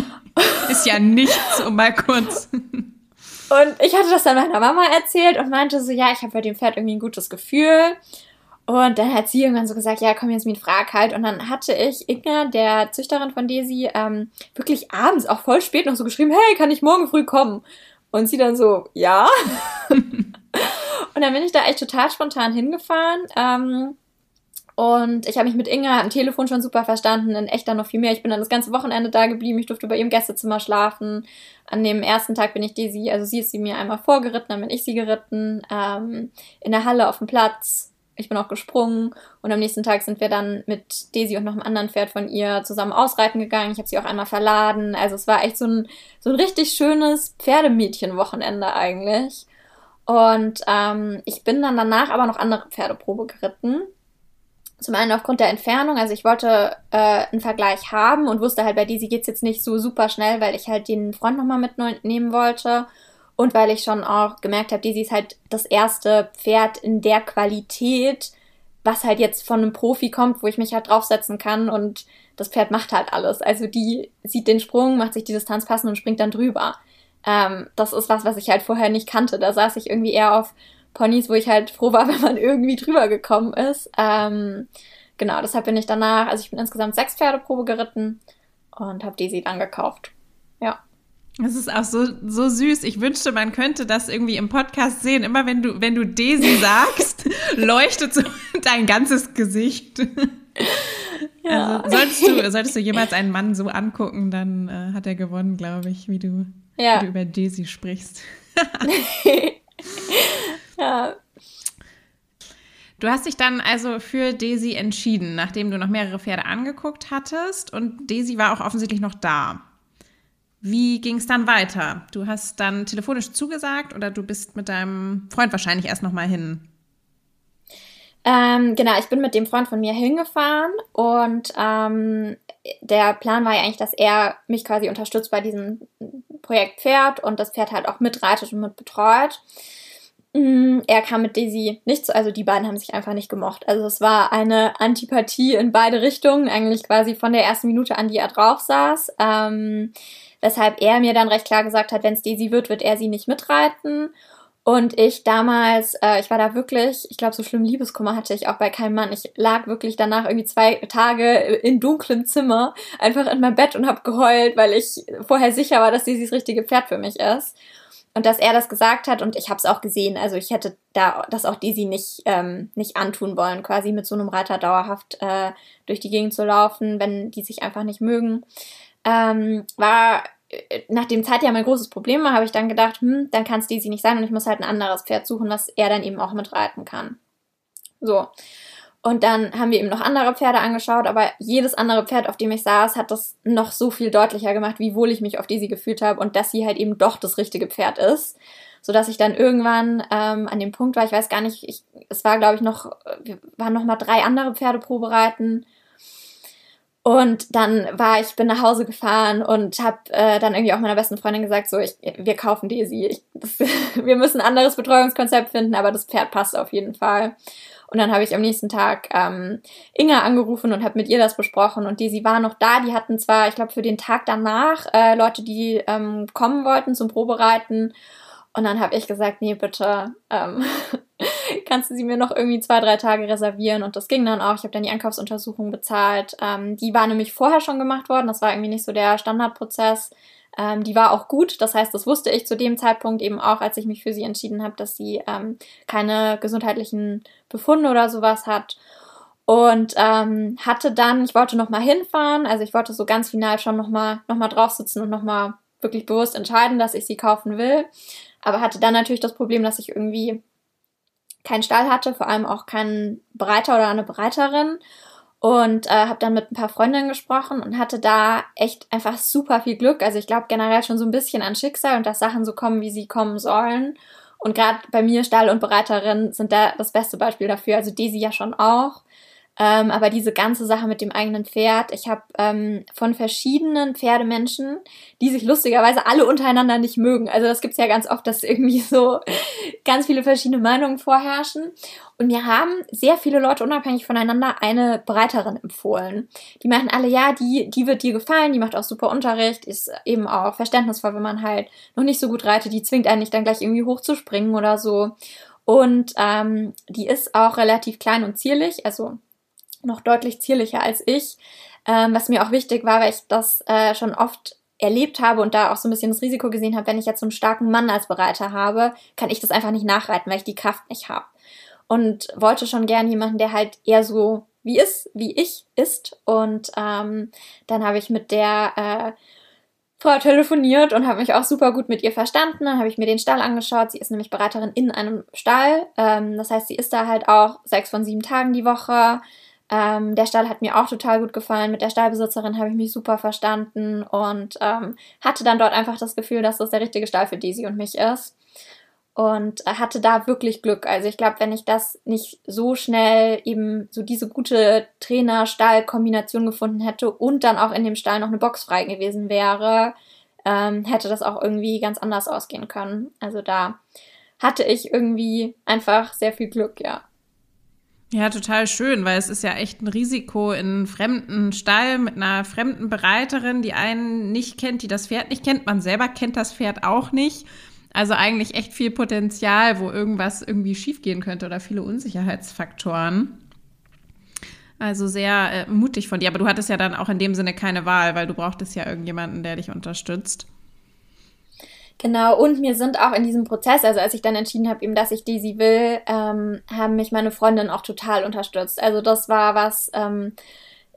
[laughs] Ist ja nichts, um mal kurz. Und ich hatte das dann meiner Mama erzählt und meinte so, ja, ich habe bei dem Pferd irgendwie ein gutes Gefühl. Und dann hat sie irgendwann so gesagt, ja, komm jetzt mit frag halt. Und dann hatte ich Inga, der Züchterin von Daisy, ähm, wirklich abends, auch voll spät noch so geschrieben, hey, kann ich morgen früh kommen? Und sie dann so, ja. [laughs] Und dann bin ich da echt total spontan hingefahren. Ähm, und ich habe mich mit Inga am Telefon schon super verstanden, in echt dann noch viel mehr. Ich bin dann das ganze Wochenende da geblieben. Ich durfte bei ihrem Gästezimmer schlafen. An dem ersten Tag bin ich Daisy, also sie ist sie mir einmal vorgeritten, dann bin ich sie geritten. Ähm, in der Halle auf dem Platz. Ich bin auch gesprungen. Und am nächsten Tag sind wir dann mit Daisy und noch einem anderen Pferd von ihr zusammen ausreiten gegangen. Ich habe sie auch einmal verladen. Also es war echt so ein, so ein richtig schönes Pferdemädchenwochenende eigentlich. Und ähm, ich bin dann danach aber noch andere Pferdeprobe geritten. Zum einen aufgrund der Entfernung, also ich wollte äh, einen Vergleich haben und wusste halt, bei Daisy geht's jetzt nicht so super schnell, weil ich halt den Freund nochmal mitnehmen wollte. Und weil ich schon auch gemerkt habe, Daisy ist halt das erste Pferd in der Qualität, was halt jetzt von einem Profi kommt, wo ich mich halt draufsetzen kann und das Pferd macht halt alles. Also die sieht den Sprung, macht sich die Distanz passen und springt dann drüber. Ähm, das ist was, was ich halt vorher nicht kannte. Da saß ich irgendwie eher auf Ponys, wo ich halt froh war, [laughs] wenn man irgendwie drüber gekommen ist. Ähm, genau, deshalb bin ich danach, also ich bin insgesamt sechs Pferdeprobe geritten und habe Daisy dann gekauft. Ja. Das ist auch so, so süß. Ich wünschte, man könnte das irgendwie im Podcast sehen. Immer wenn du, wenn du Daisy [laughs] sagst, leuchtet so [laughs] dein ganzes Gesicht. Ja. Also solltest du, solltest du jemals einen Mann so angucken, dann äh, hat er gewonnen, glaube ich, wie du, ja. du über Daisy sprichst. [laughs] ja. Du hast dich dann also für Daisy entschieden, nachdem du noch mehrere Pferde angeguckt hattest und Daisy war auch offensichtlich noch da. Wie ging es dann weiter? Du hast dann telefonisch zugesagt oder du bist mit deinem Freund wahrscheinlich erst noch mal hin? Ähm, genau, ich bin mit dem Freund von mir hingefahren und ähm, der Plan war ja eigentlich, dass er mich quasi unterstützt bei diesem Projekt Pferd und das Pferd halt auch mitreitet und mit betreut. Mm, er kam mit Daisy nicht so, also die beiden haben sich einfach nicht gemocht. Also es war eine Antipathie in beide Richtungen, eigentlich quasi von der ersten Minute an, die er drauf saß. Ähm, weshalb er mir dann recht klar gesagt hat, wenn es Daisy wird, wird er sie nicht mitreiten. Und ich damals, äh, ich war da wirklich, ich glaube, so schlimm Liebeskummer hatte ich auch bei keinem Mann. Ich lag wirklich danach irgendwie zwei Tage in dunklem Zimmer, einfach in meinem Bett und habe geheult, weil ich vorher sicher war, dass das richtige Pferd für mich ist. Und dass er das gesagt hat und ich habe es auch gesehen. Also ich hätte da das auch Daisy nicht, ähm, nicht antun wollen, quasi mit so einem Reiter dauerhaft äh, durch die Gegend zu laufen, wenn die sich einfach nicht mögen. Ähm, war nachdem Zeit ja mein großes Problem war, habe ich dann gedacht, hm, dann kann es Daisy nicht sein und ich muss halt ein anderes Pferd suchen, was er dann eben auch mitreiten kann. So. Und dann haben wir eben noch andere Pferde angeschaut, aber jedes andere Pferd, auf dem ich saß, hat das noch so viel deutlicher gemacht, wie wohl ich mich auf Daisy gefühlt habe und dass sie halt eben doch das richtige Pferd ist. Sodass ich dann irgendwann ähm, an dem Punkt war, ich weiß gar nicht, ich, es war glaube ich noch, wir waren noch mal drei andere Pferde probereiten und dann war ich, bin nach Hause gefahren und habe äh, dann irgendwie auch meiner besten Freundin gesagt, so, ich, wir kaufen Daisy. Ich, das, [laughs] wir müssen ein anderes Betreuungskonzept finden, aber das Pferd passt auf jeden Fall. Und dann habe ich am nächsten Tag ähm, Inga angerufen und habe mit ihr das besprochen. Und Daisy war noch da. Die hatten zwar, ich glaube, für den Tag danach äh, Leute, die ähm, kommen wollten zum Probereiten. Und dann habe ich gesagt, nee, bitte, ähm, [laughs] kannst du sie mir noch irgendwie zwei, drei Tage reservieren? Und das ging dann auch. Ich habe dann die Einkaufsuntersuchung bezahlt. Ähm, die war nämlich vorher schon gemacht worden. Das war irgendwie nicht so der Standardprozess. Ähm, die war auch gut. Das heißt, das wusste ich zu dem Zeitpunkt eben auch, als ich mich für sie entschieden habe, dass sie ähm, keine gesundheitlichen Befunde oder sowas hat. Und ähm, hatte dann, ich wollte noch mal hinfahren, also ich wollte so ganz final schon noch mal, noch mal drauf sitzen und noch mal wirklich bewusst entscheiden, dass ich sie kaufen will aber hatte dann natürlich das Problem, dass ich irgendwie keinen Stall hatte, vor allem auch keinen Bereiter oder eine Bereiterin und äh, habe dann mit ein paar Freundinnen gesprochen und hatte da echt einfach super viel Glück. Also ich glaube generell schon so ein bisschen an Schicksal und dass Sachen so kommen, wie sie kommen sollen. Und gerade bei mir Stall und Bereiterin sind da das beste Beispiel dafür. Also Daisy ja schon auch. Ähm, aber diese ganze Sache mit dem eigenen Pferd, ich habe ähm, von verschiedenen Pferdemenschen, die sich lustigerweise alle untereinander nicht mögen. Also das gibt's ja ganz oft, dass irgendwie so ganz viele verschiedene Meinungen vorherrschen. Und mir haben sehr viele Leute unabhängig voneinander eine Breiterin empfohlen. Die meinten alle, ja, die, die wird dir gefallen, die macht auch super Unterricht, ist eben auch verständnisvoll, wenn man halt noch nicht so gut reitet, die zwingt einen nicht dann gleich irgendwie hochzuspringen oder so. Und ähm, die ist auch relativ klein und zierlich, also noch deutlich zierlicher als ich, ähm, was mir auch wichtig war, weil ich das äh, schon oft erlebt habe und da auch so ein bisschen das Risiko gesehen habe, wenn ich jetzt so einen starken Mann als Bereiter habe, kann ich das einfach nicht nachreiten, weil ich die Kraft nicht habe. Und wollte schon gern jemanden, der halt eher so wie ist, wie ich ist. Und ähm, dann habe ich mit der äh, Frau telefoniert und habe mich auch super gut mit ihr verstanden. Dann habe ich mir den Stall angeschaut. Sie ist nämlich Beraterin in einem Stall. Ähm, das heißt, sie ist da halt auch sechs von sieben Tagen die Woche. Ähm, der Stall hat mir auch total gut gefallen. Mit der Stallbesitzerin habe ich mich super verstanden und ähm, hatte dann dort einfach das Gefühl, dass das der richtige Stall für Daisy und mich ist. Und äh, hatte da wirklich Glück. Also ich glaube, wenn ich das nicht so schnell eben so diese gute Trainer-Stall-Kombination gefunden hätte und dann auch in dem Stall noch eine Box frei gewesen wäre, ähm, hätte das auch irgendwie ganz anders ausgehen können. Also da hatte ich irgendwie einfach sehr viel Glück, ja. Ja, total schön, weil es ist ja echt ein Risiko in einem fremden Stall mit einer fremden Bereiterin, die einen nicht kennt, die das Pferd nicht kennt. Man selber kennt das Pferd auch nicht. Also eigentlich echt viel Potenzial, wo irgendwas irgendwie schiefgehen könnte oder viele Unsicherheitsfaktoren. Also sehr äh, mutig von dir. Aber du hattest ja dann auch in dem Sinne keine Wahl, weil du brauchtest ja irgendjemanden, der dich unterstützt. Genau, und mir sind auch in diesem Prozess, also als ich dann entschieden habe, eben, dass ich Daisy will, ähm, haben mich meine Freundin auch total unterstützt. Also das war was, ähm,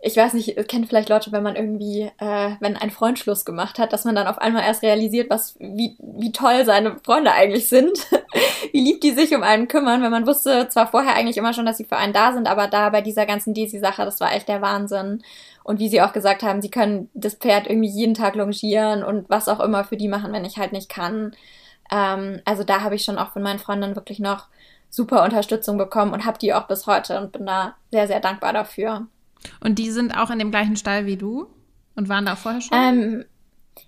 ich weiß nicht, kennt vielleicht Leute, wenn man irgendwie, äh, wenn ein Freund Schluss gemacht hat, dass man dann auf einmal erst realisiert, was, wie, wie toll seine Freunde eigentlich sind, [laughs] wie lieb die sich um einen kümmern, wenn man wusste zwar vorher eigentlich immer schon, dass sie für einen da sind, aber da bei dieser ganzen Daisy-Sache, das war echt der Wahnsinn. Und wie sie auch gesagt haben, sie können das Pferd irgendwie jeden Tag longieren und was auch immer für die machen, wenn ich halt nicht kann. Ähm, also da habe ich schon auch von meinen Freundinnen wirklich noch super Unterstützung bekommen und habe die auch bis heute und bin da sehr, sehr dankbar dafür. Und die sind auch in dem gleichen Stall wie du und waren da vorher schon? Ähm,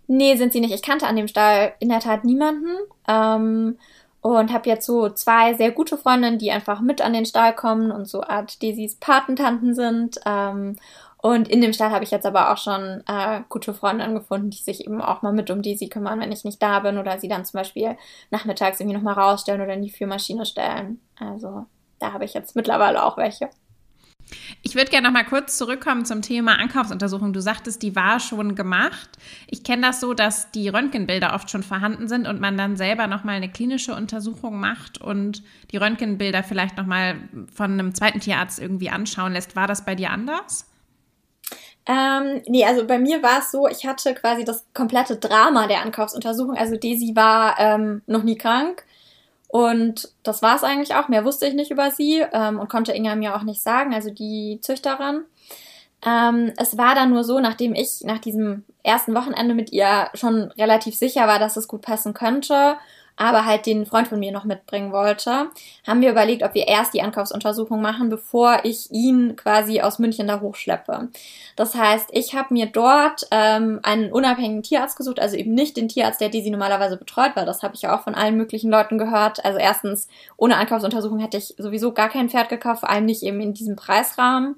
nee, sind sie nicht. Ich kannte an dem Stall in der Tat niemanden. Ähm, und habe jetzt so zwei sehr gute Freundinnen, die einfach mit an den Stall kommen und so Art Daisys Patentanten sind. Ähm, und in dem Stall habe ich jetzt aber auch schon äh, gute Freundinnen gefunden, die sich eben auch mal mit um Daisy kümmern, wenn ich nicht da bin oder sie dann zum Beispiel nachmittags irgendwie nochmal rausstellen oder in die Führmaschine stellen. Also da habe ich jetzt mittlerweile auch welche. Ich würde gerne noch mal kurz zurückkommen zum Thema Ankaufsuntersuchung. Du sagtest, die war schon gemacht. Ich kenne das so, dass die Röntgenbilder oft schon vorhanden sind und man dann selber noch mal eine klinische Untersuchung macht und die Röntgenbilder vielleicht noch mal von einem zweiten Tierarzt irgendwie anschauen lässt. War das bei dir anders? Ähm, nee, also bei mir war es so, ich hatte quasi das komplette Drama der Ankaufsuntersuchung. Also Daisy war ähm, noch nie krank. Und das war es eigentlich auch. Mehr wusste ich nicht über sie ähm, und konnte Inga mir auch nicht sagen, also die Züchterin. Ähm, es war dann nur so, nachdem ich nach diesem ersten Wochenende mit ihr schon relativ sicher war, dass es gut passen könnte aber halt den Freund von mir noch mitbringen wollte, haben wir überlegt, ob wir erst die Ankaufsuntersuchung machen, bevor ich ihn quasi aus München da hochschleppe. Das heißt, ich habe mir dort ähm, einen unabhängigen Tierarzt gesucht, also eben nicht den Tierarzt, der die sie normalerweise betreut, weil das habe ich ja auch von allen möglichen Leuten gehört. Also erstens, ohne Ankaufsuntersuchung hätte ich sowieso gar kein Pferd gekauft, vor allem nicht eben in diesem Preisrahmen.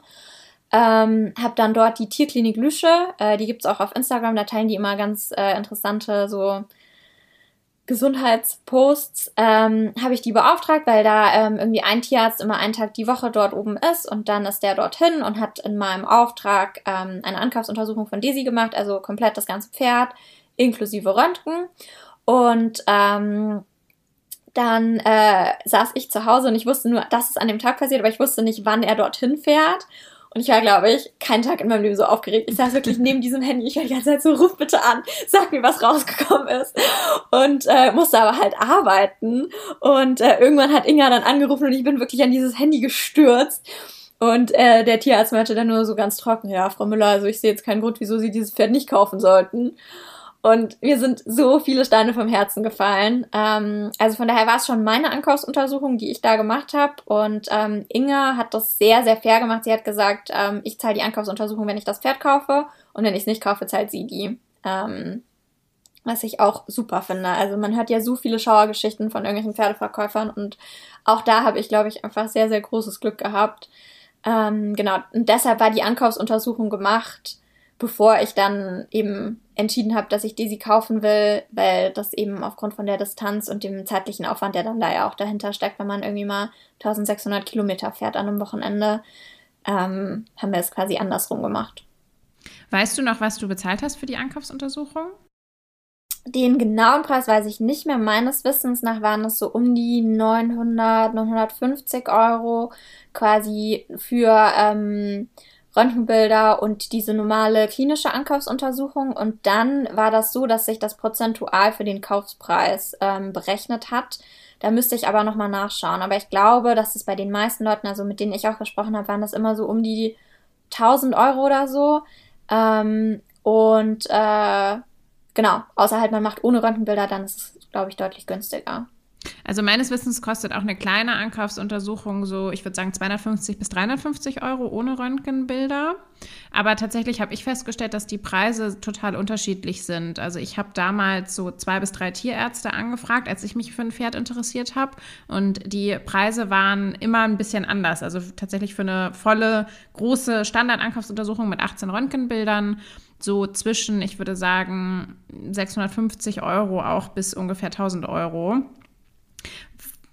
Ähm, habe dann dort die Tierklinik Lüsche, äh, die gibt's auch auf Instagram, da teilen die immer ganz äh, interessante so Gesundheitsposts ähm, habe ich die beauftragt, weil da ähm, irgendwie ein Tierarzt immer einen Tag die Woche dort oben ist und dann ist der dorthin und hat in meinem Auftrag ähm, eine Ankaufsuntersuchung von Daisy gemacht, also komplett das ganze Pferd inklusive Röntgen und ähm, dann äh, saß ich zu Hause und ich wusste nur, dass es an dem Tag passiert, aber ich wusste nicht, wann er dorthin fährt. Und ich war, glaube ich, keinen Tag in meinem Leben so aufgeregt. Ich saß wirklich neben diesem Handy. Ich war die ganze Zeit so, ruf bitte an, sag mir, was rausgekommen ist. Und äh, musste aber halt arbeiten. Und äh, irgendwann hat Inga dann angerufen und ich bin wirklich an dieses Handy gestürzt. Und äh, der Tierarzt meinte dann nur so ganz trocken, ja, Frau Müller, also ich sehe jetzt keinen Grund, wieso Sie dieses Pferd nicht kaufen sollten. Und mir sind so viele Steine vom Herzen gefallen. Ähm, also von daher war es schon meine Ankaufsuntersuchung, die ich da gemacht habe. Und ähm, Inge hat das sehr, sehr fair gemacht. Sie hat gesagt, ähm, ich zahle die Ankaufsuntersuchung, wenn ich das Pferd kaufe. Und wenn ich es nicht kaufe, zahlt sie die. Ähm, was ich auch super finde. Also man hört ja so viele Schauergeschichten von irgendwelchen Pferdeverkäufern. Und auch da habe ich, glaube ich, einfach sehr, sehr großes Glück gehabt. Ähm, genau. Und deshalb war die Ankaufsuntersuchung gemacht bevor ich dann eben entschieden habe, dass ich Daisy kaufen will, weil das eben aufgrund von der Distanz und dem zeitlichen Aufwand, der dann da ja auch dahinter steckt, wenn man irgendwie mal 1600 Kilometer fährt an einem Wochenende, ähm, haben wir es quasi andersrum gemacht. Weißt du noch, was du bezahlt hast für die Ankaufsuntersuchung? Den genauen Preis weiß ich nicht mehr. Meines Wissens nach waren es so um die 900, 950 Euro quasi für ähm, Röntgenbilder und diese normale klinische Ankaufsuntersuchung. Und dann war das so, dass sich das prozentual für den Kaufpreis ähm, berechnet hat. Da müsste ich aber nochmal nachschauen. Aber ich glaube, dass es bei den meisten Leuten, also mit denen ich auch gesprochen habe, waren das immer so um die 1000 Euro oder so. Ähm, und äh, genau, außer halt man macht ohne Röntgenbilder, dann ist es, glaube ich, deutlich günstiger. Also meines Wissens kostet auch eine kleine Ankaufsuntersuchung so, ich würde sagen 250 bis 350 Euro ohne Röntgenbilder. Aber tatsächlich habe ich festgestellt, dass die Preise total unterschiedlich sind. Also ich habe damals so zwei bis drei Tierärzte angefragt, als ich mich für ein Pferd interessiert habe. Und die Preise waren immer ein bisschen anders. Also tatsächlich für eine volle, große Standard-Ankaufsuntersuchung mit 18 Röntgenbildern so zwischen, ich würde sagen, 650 Euro auch bis ungefähr 1000 Euro.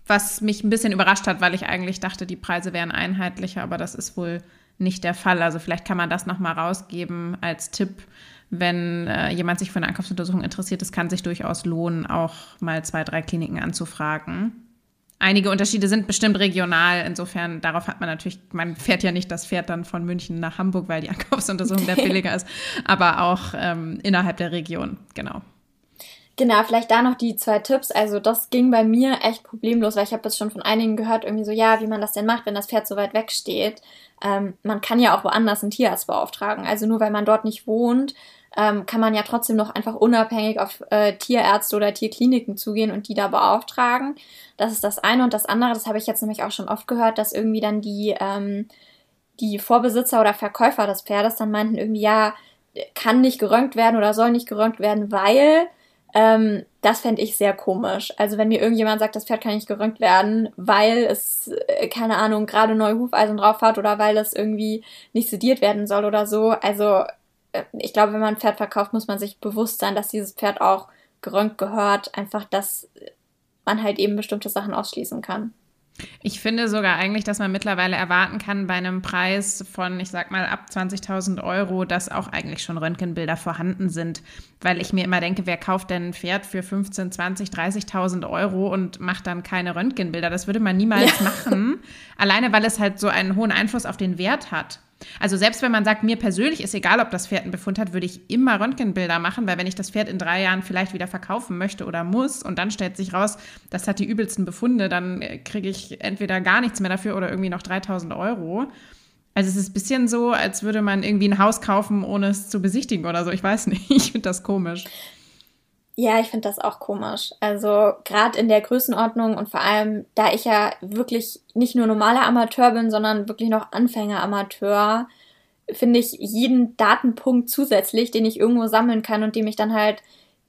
Was mich ein bisschen überrascht hat, weil ich eigentlich dachte, die Preise wären einheitlicher, aber das ist wohl nicht der Fall. Also vielleicht kann man das nochmal rausgeben als Tipp, wenn äh, jemand sich für eine Ankaufsuntersuchung interessiert. Es kann sich durchaus lohnen, auch mal zwei, drei Kliniken anzufragen. Einige Unterschiede sind bestimmt regional. Insofern, darauf hat man natürlich, man fährt ja nicht das Pferd dann von München nach Hamburg, weil die Ankaufsuntersuchung der [laughs] billiger ist, aber auch ähm, innerhalb der Region, genau. Genau, vielleicht da noch die zwei Tipps. Also das ging bei mir echt problemlos, weil ich habe das schon von einigen gehört, irgendwie so, ja, wie man das denn macht, wenn das Pferd so weit weg steht. Ähm, man kann ja auch woanders einen Tierarzt beauftragen. Also nur weil man dort nicht wohnt, ähm, kann man ja trotzdem noch einfach unabhängig auf äh, Tierärzte oder Tierkliniken zugehen und die da beauftragen. Das ist das eine. Und das andere, das habe ich jetzt nämlich auch schon oft gehört, dass irgendwie dann die, ähm, die Vorbesitzer oder Verkäufer des Pferdes dann meinten irgendwie, ja, kann nicht geröntgt werden oder soll nicht geröntgt werden, weil ähm, das fände ich sehr komisch. Also wenn mir irgendjemand sagt, das Pferd kann nicht geröntgt werden, weil es, äh, keine Ahnung, gerade neue Hufeisen drauf hat oder weil es irgendwie nicht sediert werden soll oder so. Also äh, ich glaube, wenn man ein Pferd verkauft, muss man sich bewusst sein, dass dieses Pferd auch geröntgt gehört. Einfach, dass man halt eben bestimmte Sachen ausschließen kann. Ich finde sogar eigentlich, dass man mittlerweile erwarten kann bei einem Preis von, ich sag mal, ab 20.000 Euro, dass auch eigentlich schon Röntgenbilder vorhanden sind. Weil ich mir immer denke, wer kauft denn ein Pferd für 15, 20, 30.000 Euro und macht dann keine Röntgenbilder? Das würde man niemals ja. machen. Alleine, weil es halt so einen hohen Einfluss auf den Wert hat. Also selbst wenn man sagt, mir persönlich ist egal, ob das Pferd einen Befund hat, würde ich immer Röntgenbilder machen, weil wenn ich das Pferd in drei Jahren vielleicht wieder verkaufen möchte oder muss und dann stellt sich raus, das hat die übelsten Befunde, dann äh, kriege ich entweder gar nichts mehr dafür oder irgendwie noch 3000 Euro. Also es ist ein bisschen so, als würde man irgendwie ein Haus kaufen, ohne es zu besichtigen oder so. Ich weiß nicht, [laughs] ich finde das komisch. Ja, ich finde das auch komisch. Also gerade in der Größenordnung und vor allem, da ich ja wirklich nicht nur normaler Amateur bin, sondern wirklich noch Anfänger-Amateur, finde ich jeden Datenpunkt zusätzlich, den ich irgendwo sammeln kann und den ich dann halt,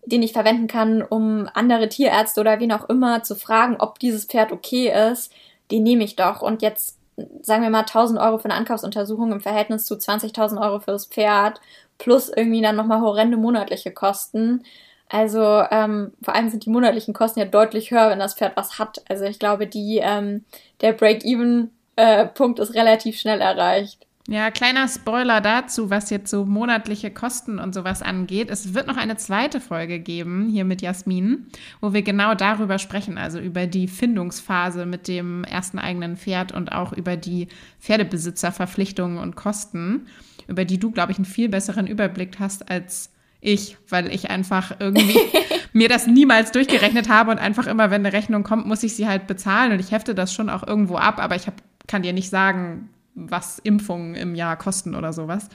den ich verwenden kann, um andere Tierärzte oder wen auch immer zu fragen, ob dieses Pferd okay ist, den nehme ich doch. Und jetzt sagen wir mal 1000 Euro für eine Ankaufsuntersuchung im Verhältnis zu 20.000 Euro für das Pferd plus irgendwie dann nochmal horrende monatliche Kosten also ähm, vor allem sind die monatlichen Kosten ja deutlich höher, wenn das Pferd was hat. Also ich glaube, die, ähm, der Break-Even-Punkt äh, ist relativ schnell erreicht. Ja, kleiner Spoiler dazu, was jetzt so monatliche Kosten und sowas angeht. Es wird noch eine zweite Folge geben, hier mit Jasmin, wo wir genau darüber sprechen, also über die Findungsphase mit dem ersten eigenen Pferd und auch über die Pferdebesitzerverpflichtungen und Kosten, über die du, glaube ich, einen viel besseren Überblick hast als ich, weil ich einfach irgendwie [laughs] mir das niemals durchgerechnet habe und einfach immer, wenn eine Rechnung kommt, muss ich sie halt bezahlen und ich hefte das schon auch irgendwo ab, aber ich hab, kann dir nicht sagen, was Impfungen im Jahr kosten oder sowas.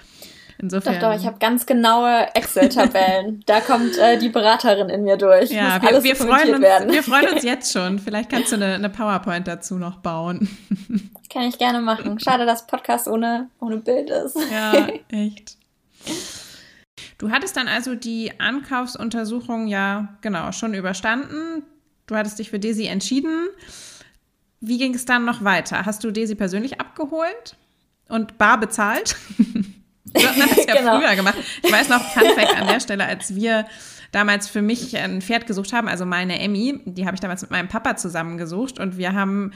Insofern. Doch, doch, ich habe ganz genaue Excel-Tabellen. [laughs] da kommt äh, die Beraterin in mir durch. Ja, wir, wir, freuen uns, werden. wir freuen uns [laughs] jetzt schon. Vielleicht kannst du eine, eine PowerPoint dazu noch bauen. Kann ich gerne machen. Schade, dass Podcast ohne, ohne Bild ist. Ja, echt. Du hattest dann also die Ankaufsuntersuchung ja genau schon überstanden. Du hattest dich für Desi entschieden. Wie ging es dann noch weiter? Hast du Desi persönlich abgeholt und bar bezahlt? [laughs] du hast das ja genau. früher gemacht. Ich weiß noch, Fun Fact an der Stelle, als wir damals für mich ein Pferd gesucht haben, also meine Emmy, die habe ich damals mit meinem Papa zusammengesucht und wir haben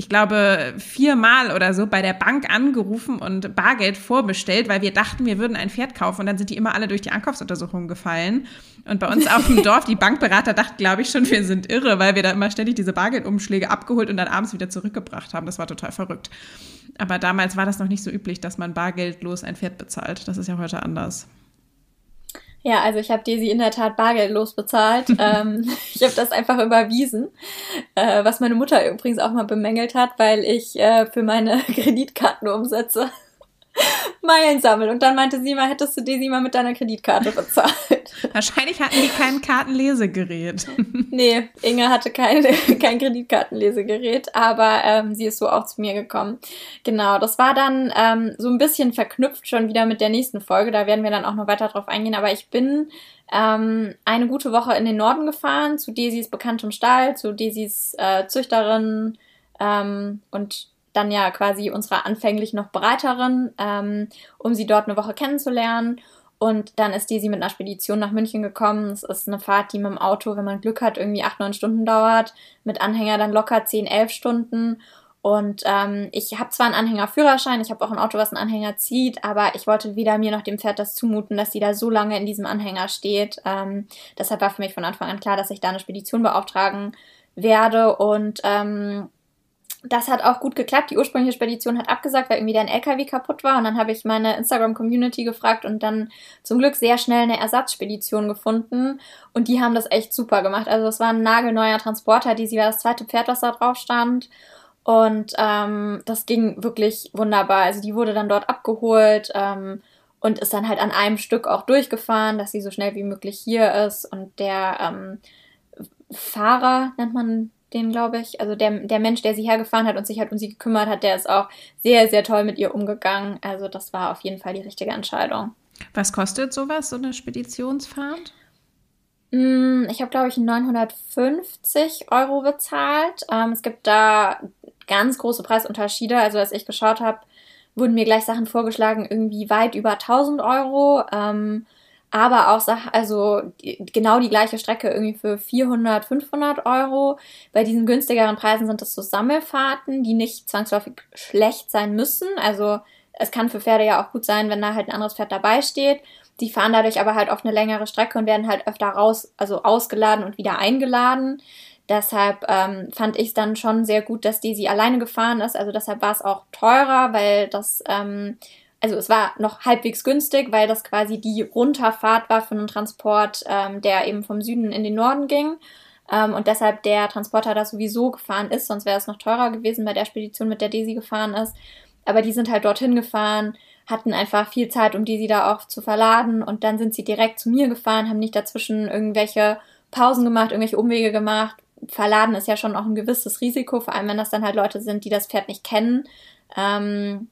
ich glaube, viermal oder so bei der Bank angerufen und Bargeld vorbestellt, weil wir dachten, wir würden ein Pferd kaufen. Und dann sind die immer alle durch die Ankaufsuntersuchung gefallen. Und bei uns auf dem [laughs] Dorf, die Bankberater dachten, glaube ich, schon, wir sind irre, weil wir da immer ständig diese Bargeldumschläge abgeholt und dann abends wieder zurückgebracht haben. Das war total verrückt. Aber damals war das noch nicht so üblich, dass man bargeldlos ein Pferd bezahlt. Das ist ja heute anders. Ja, also ich habe Daisy in der Tat bargeldlos bezahlt. [laughs] ähm, ich habe das einfach überwiesen, äh, was meine Mutter übrigens auch mal bemängelt hat, weil ich äh, für meine [laughs] Kreditkartenumsätze [laughs] Meilen sammeln. Und dann meinte sie mal, hättest du Daisy mal mit deiner Kreditkarte bezahlt. [laughs] Wahrscheinlich hatten die kein Kartenlesegerät. [laughs] nee, Inge hatte kein, kein Kreditkartenlesegerät, aber ähm, sie ist so auch zu mir gekommen. Genau, das war dann ähm, so ein bisschen verknüpft schon wieder mit der nächsten Folge. Da werden wir dann auch noch weiter drauf eingehen. Aber ich bin ähm, eine gute Woche in den Norden gefahren, zu Daisys bekanntem Stall, zu Daisys äh, Züchterin ähm, und dann ja quasi unserer anfänglich noch Beraterin, ähm, um sie dort eine Woche kennenzulernen. Und dann ist Daisy mit einer Spedition nach München gekommen. Es ist eine Fahrt, die mit dem Auto, wenn man Glück hat, irgendwie acht, neun Stunden dauert. Mit Anhänger dann locker zehn, elf Stunden. Und ähm, ich habe zwar einen Anhängerführerschein, ich habe auch ein Auto, was einen Anhänger zieht, aber ich wollte weder mir noch dem Pferd das zumuten, dass sie da so lange in diesem Anhänger steht. Ähm, deshalb war für mich von Anfang an klar, dass ich da eine Spedition beauftragen werde. Und ähm, das hat auch gut geklappt. Die ursprüngliche Spedition hat abgesagt, weil irgendwie dein LKW kaputt war. Und dann habe ich meine Instagram-Community gefragt und dann zum Glück sehr schnell eine Ersatzspedition gefunden. Und die haben das echt super gemacht. Also es war ein nagelneuer Transporter. Die sie war das zweite Pferd, was da drauf stand. Und ähm, das ging wirklich wunderbar. Also die wurde dann dort abgeholt ähm, und ist dann halt an einem Stück auch durchgefahren, dass sie so schnell wie möglich hier ist. Und der ähm, Fahrer, nennt man den, glaube ich, also der, der Mensch, der sie hergefahren hat und sich halt um sie gekümmert hat, der ist auch sehr, sehr toll mit ihr umgegangen. Also das war auf jeden Fall die richtige Entscheidung. Was kostet sowas, so eine Speditionsfahrt? Mm, ich habe, glaube ich, 950 Euro bezahlt. Ähm, es gibt da ganz große Preisunterschiede. Also als ich geschaut habe, wurden mir gleich Sachen vorgeschlagen, irgendwie weit über 1000 Euro. Ähm, aber auch also genau die gleiche Strecke irgendwie für 400, 500 Euro. Bei diesen günstigeren Preisen sind das so Sammelfahrten, die nicht zwangsläufig schlecht sein müssen. Also es kann für Pferde ja auch gut sein, wenn da halt ein anderes Pferd dabei steht. Die fahren dadurch aber halt auf eine längere Strecke und werden halt öfter raus, also ausgeladen und wieder eingeladen. Deshalb ähm, fand ich es dann schon sehr gut, dass Daisy alleine gefahren ist. Also deshalb war es auch teurer, weil das, ähm, also es war noch halbwegs günstig, weil das quasi die Runterfahrt war für einen Transport, ähm, der eben vom Süden in den Norden ging. Ähm, und deshalb der Transporter da sowieso gefahren ist, sonst wäre es noch teurer gewesen bei der Spedition, mit der Daisy gefahren ist. Aber die sind halt dorthin gefahren, hatten einfach viel Zeit, um Daisy da auch zu verladen und dann sind sie direkt zu mir gefahren, haben nicht dazwischen irgendwelche Pausen gemacht, irgendwelche Umwege gemacht, Verladen ist ja schon auch ein gewisses Risiko, vor allem wenn das dann halt Leute sind, die das Pferd nicht kennen. Ähm,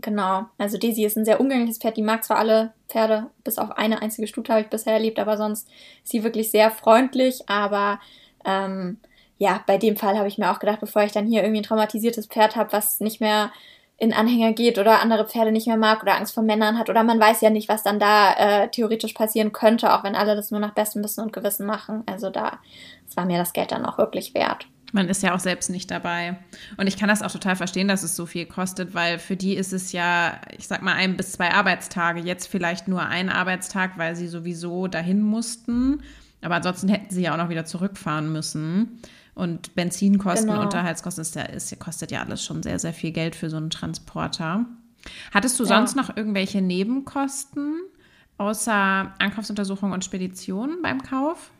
genau, also Daisy ist ein sehr umgängliches Pferd, die mag zwar alle Pferde, bis auf eine einzige Stute habe ich bisher erlebt, aber sonst ist sie wirklich sehr freundlich, aber ähm, ja, bei dem Fall habe ich mir auch gedacht, bevor ich dann hier irgendwie ein traumatisiertes Pferd habe, was nicht mehr in Anhänger geht oder andere Pferde nicht mehr mag oder Angst vor Männern hat oder man weiß ja nicht, was dann da äh, theoretisch passieren könnte, auch wenn alle das nur nach bestem Wissen und Gewissen machen. Also da das war mir das Geld dann auch wirklich wert. Man ist ja auch selbst nicht dabei. Und ich kann das auch total verstehen, dass es so viel kostet, weil für die ist es ja, ich sag mal, ein bis zwei Arbeitstage. Jetzt vielleicht nur ein Arbeitstag, weil sie sowieso dahin mussten. Aber ansonsten hätten sie ja auch noch wieder zurückfahren müssen. Und Benzinkosten, genau. Unterhaltskosten, ist ja, ist, kostet ja alles schon sehr, sehr viel Geld für so einen Transporter. Hattest du ja. sonst noch irgendwelche Nebenkosten außer Ankaufsuntersuchung und Spedition beim Kauf?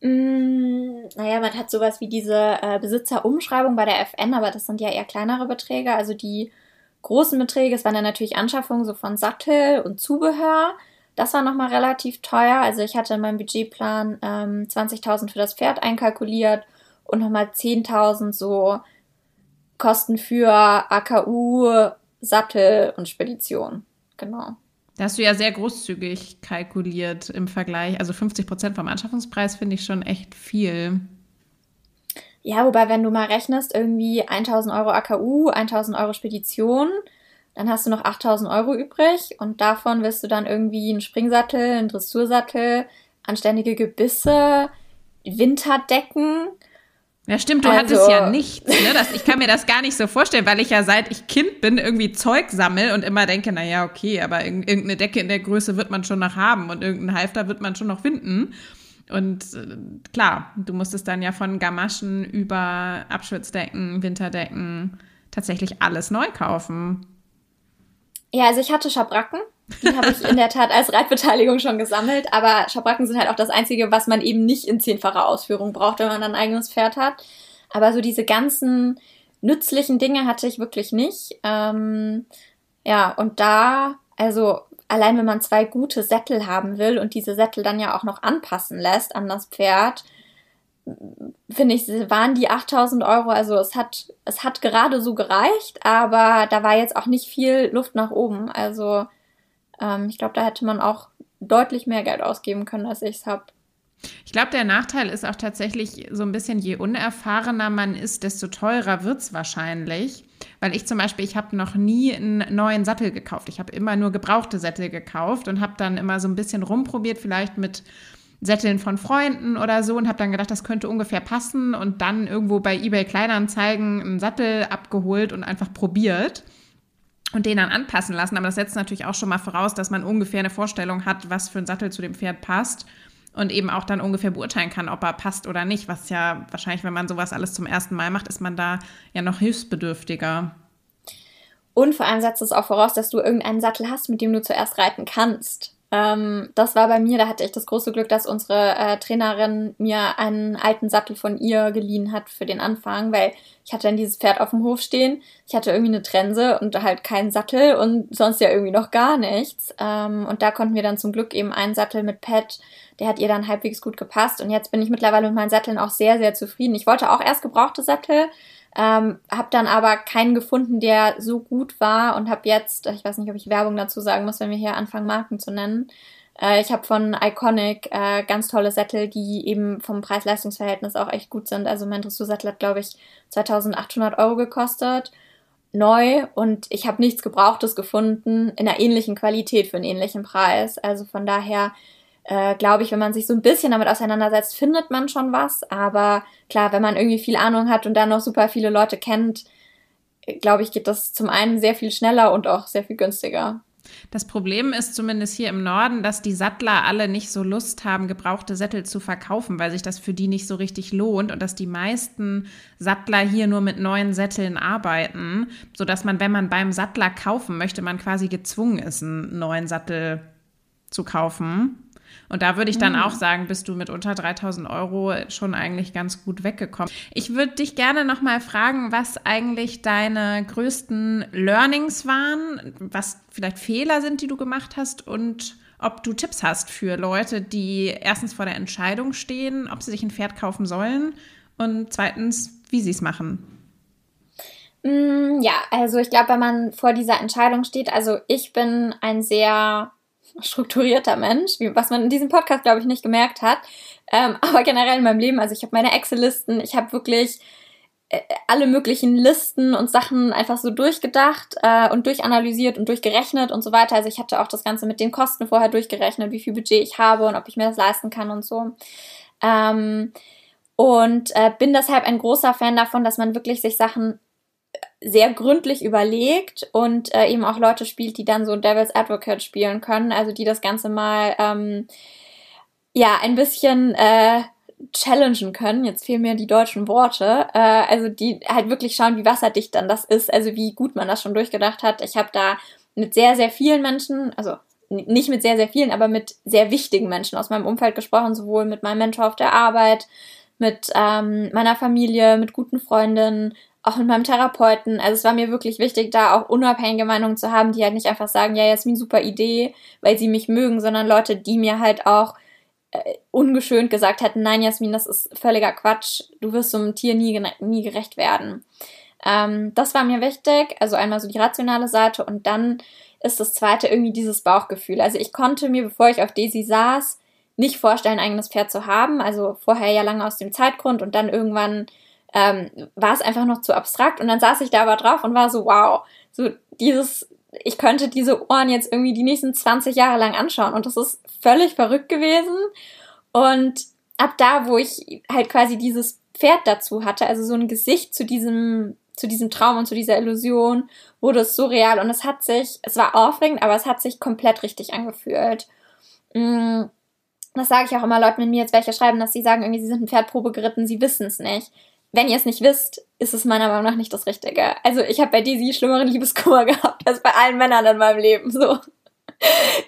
Mm, naja, man hat sowas wie diese äh, Besitzerumschreibung bei der FN, aber das sind ja eher kleinere Beträge. Also die großen Beträge, es waren dann natürlich Anschaffungen so von Sattel und Zubehör. Das war nochmal relativ teuer. Also ich hatte in meinem Budgetplan ähm, 20.000 für das Pferd einkalkuliert und nochmal 10.000 so Kosten für AKU, Sattel und Spedition. Genau. Da hast du ja sehr großzügig kalkuliert im Vergleich. Also 50 Prozent vom Anschaffungspreis finde ich schon echt viel. Ja, wobei, wenn du mal rechnest, irgendwie 1000 Euro AKU, 1000 Euro Spedition, dann hast du noch 8000 Euro übrig und davon wirst du dann irgendwie einen Springsattel, einen Dressursattel, anständige Gebisse, Winterdecken ja, stimmt, du also, hattest ja nichts. Ne? Das, ich kann mir das gar nicht so vorstellen, weil ich ja seit ich Kind bin irgendwie Zeug sammel und immer denke, na ja, okay, aber irgendeine Decke in der Größe wird man schon noch haben und irgendein Halfter wird man schon noch finden. Und äh, klar, du musstest dann ja von Gamaschen über Abschützdecken, Winterdecken tatsächlich alles neu kaufen. Ja, also ich hatte Schabracken. Die habe ich in der Tat als Reitbeteiligung schon gesammelt, aber Schabracken sind halt auch das Einzige, was man eben nicht in zehnfacher Ausführung braucht, wenn man ein eigenes Pferd hat. Aber so diese ganzen nützlichen Dinge hatte ich wirklich nicht. Ähm, Ja, und da, also allein wenn man zwei gute Sättel haben will und diese Sättel dann ja auch noch anpassen lässt an das Pferd, finde ich, waren die 8000 Euro, also es hat, es hat gerade so gereicht, aber da war jetzt auch nicht viel Luft nach oben. Also ähm, ich glaube, da hätte man auch deutlich mehr Geld ausgeben können, als ich es habe. Ich glaube, der Nachteil ist auch tatsächlich so ein bisschen, je unerfahrener man ist, desto teurer wird es wahrscheinlich. Weil ich zum Beispiel, ich habe noch nie einen neuen Sattel gekauft. Ich habe immer nur gebrauchte Sättel gekauft und habe dann immer so ein bisschen rumprobiert, vielleicht mit Sätteln von Freunden oder so und habe dann gedacht, das könnte ungefähr passen und dann irgendwo bei eBay Kleinanzeigen einen Sattel abgeholt und einfach probiert und den dann anpassen lassen. Aber das setzt natürlich auch schon mal voraus, dass man ungefähr eine Vorstellung hat, was für ein Sattel zu dem Pferd passt und eben auch dann ungefähr beurteilen kann, ob er passt oder nicht. Was ja wahrscheinlich, wenn man sowas alles zum ersten Mal macht, ist man da ja noch hilfsbedürftiger. Und vor allem setzt es auch voraus, dass du irgendeinen Sattel hast, mit dem du zuerst reiten kannst. Ähm, das war bei mir, da hatte ich das große Glück, dass unsere äh, Trainerin mir einen alten Sattel von ihr geliehen hat für den Anfang, weil ich hatte dann dieses Pferd auf dem Hof stehen. Ich hatte irgendwie eine Trense und halt keinen Sattel und sonst ja irgendwie noch gar nichts. Ähm, und da konnten wir dann zum Glück eben einen Sattel mit Pad, der hat ihr dann halbwegs gut gepasst. Und jetzt bin ich mittlerweile mit meinen Satteln auch sehr, sehr zufrieden. Ich wollte auch erst gebrauchte Sättel, ähm, habe dann aber keinen gefunden, der so gut war und habe jetzt, ich weiß nicht, ob ich Werbung dazu sagen muss, wenn wir hier anfangen, Marken zu nennen. Äh, ich habe von Iconic äh, ganz tolle Sättel, die eben vom Preis-Leistungs-Verhältnis auch echt gut sind. Also mein Dressursattel hat, glaube ich, 2800 Euro gekostet. Neu und ich habe nichts Gebrauchtes gefunden in einer ähnlichen Qualität für einen ähnlichen Preis. Also von daher äh, glaube ich, wenn man sich so ein bisschen damit auseinandersetzt, findet man schon was. Aber klar, wenn man irgendwie viel Ahnung hat und dann noch super viele Leute kennt, glaube ich, geht das zum einen sehr viel schneller und auch sehr viel günstiger. Das Problem ist zumindest hier im Norden, dass die Sattler alle nicht so Lust haben, gebrauchte Sättel zu verkaufen, weil sich das für die nicht so richtig lohnt und dass die meisten Sattler hier nur mit neuen Sätteln arbeiten, sodass man, wenn man beim Sattler kaufen möchte, man quasi gezwungen ist, einen neuen Sattel zu kaufen. Und da würde ich dann mhm. auch sagen, bist du mit unter 3000 Euro schon eigentlich ganz gut weggekommen. Ich würde dich gerne noch mal fragen, was eigentlich deine größten Learnings waren, was vielleicht Fehler sind, die du gemacht hast und ob du Tipps hast für Leute, die erstens vor der Entscheidung stehen, ob sie sich ein Pferd kaufen sollen und zweitens, wie sie es machen. Mm, ja, also ich glaube, wenn man vor dieser Entscheidung steht, also ich bin ein sehr strukturierter Mensch, was man in diesem Podcast, glaube ich, nicht gemerkt hat. Ähm, [laughs] aber generell in meinem Leben, also ich habe meine Excel-Listen, ich habe wirklich äh, alle möglichen Listen und Sachen einfach so durchgedacht äh, und durchanalysiert und durchgerechnet und so weiter. Also ich hatte auch das Ganze mit den Kosten vorher durchgerechnet, wie viel Budget ich habe und ob ich mir das leisten kann und so. Ähm, und äh, bin deshalb ein großer Fan davon, dass man wirklich sich Sachen sehr gründlich überlegt und äh, eben auch Leute spielt, die dann so Devil's Advocate spielen können, also die das Ganze mal ähm, ja ein bisschen äh, challengen können. Jetzt fehlen mir die deutschen Worte. Äh, also die halt wirklich schauen, wie wasserdicht dann das ist, also wie gut man das schon durchgedacht hat. Ich habe da mit sehr, sehr vielen Menschen, also nicht mit sehr, sehr vielen, aber mit sehr wichtigen Menschen aus meinem Umfeld gesprochen, sowohl mit meinem Mentor auf der Arbeit, mit ähm, meiner Familie, mit guten Freundinnen, auch mit meinem Therapeuten. Also es war mir wirklich wichtig, da auch unabhängige Meinungen zu haben, die halt nicht einfach sagen, ja, Jasmin, super Idee, weil sie mich mögen, sondern Leute, die mir halt auch äh, ungeschönt gesagt hätten, nein, Jasmin, das ist völliger Quatsch, du wirst so einem Tier nie, nie gerecht werden. Ähm, das war mir wichtig, also einmal so die rationale Seite und dann ist das zweite irgendwie dieses Bauchgefühl. Also ich konnte mir, bevor ich auf Daisy saß, nicht vorstellen, ein eigenes Pferd zu haben. Also vorher ja lange aus dem Zeitgrund und dann irgendwann ähm, war es einfach noch zu abstrakt. Und dann saß ich da aber drauf und war so, wow, so dieses, ich könnte diese Ohren jetzt irgendwie die nächsten 20 Jahre lang anschauen. Und das ist völlig verrückt gewesen. Und ab da, wo ich halt quasi dieses Pferd dazu hatte, also so ein Gesicht zu diesem, zu diesem Traum und zu dieser Illusion, wurde es so real. Und es hat sich, es war aufregend, aber es hat sich komplett richtig angefühlt. Mm, das sage ich auch immer Leuten, wenn mir jetzt welche schreiben, dass sie sagen, irgendwie, sie sind ein Pferdprobe geritten, sie wissen es nicht wenn ihr es nicht wisst, ist es meiner Meinung nach nicht das Richtige. Also ich habe bei Daisy schlimmeren Liebeskummer [laughs] gehabt als bei allen Männern in meinem Leben. So,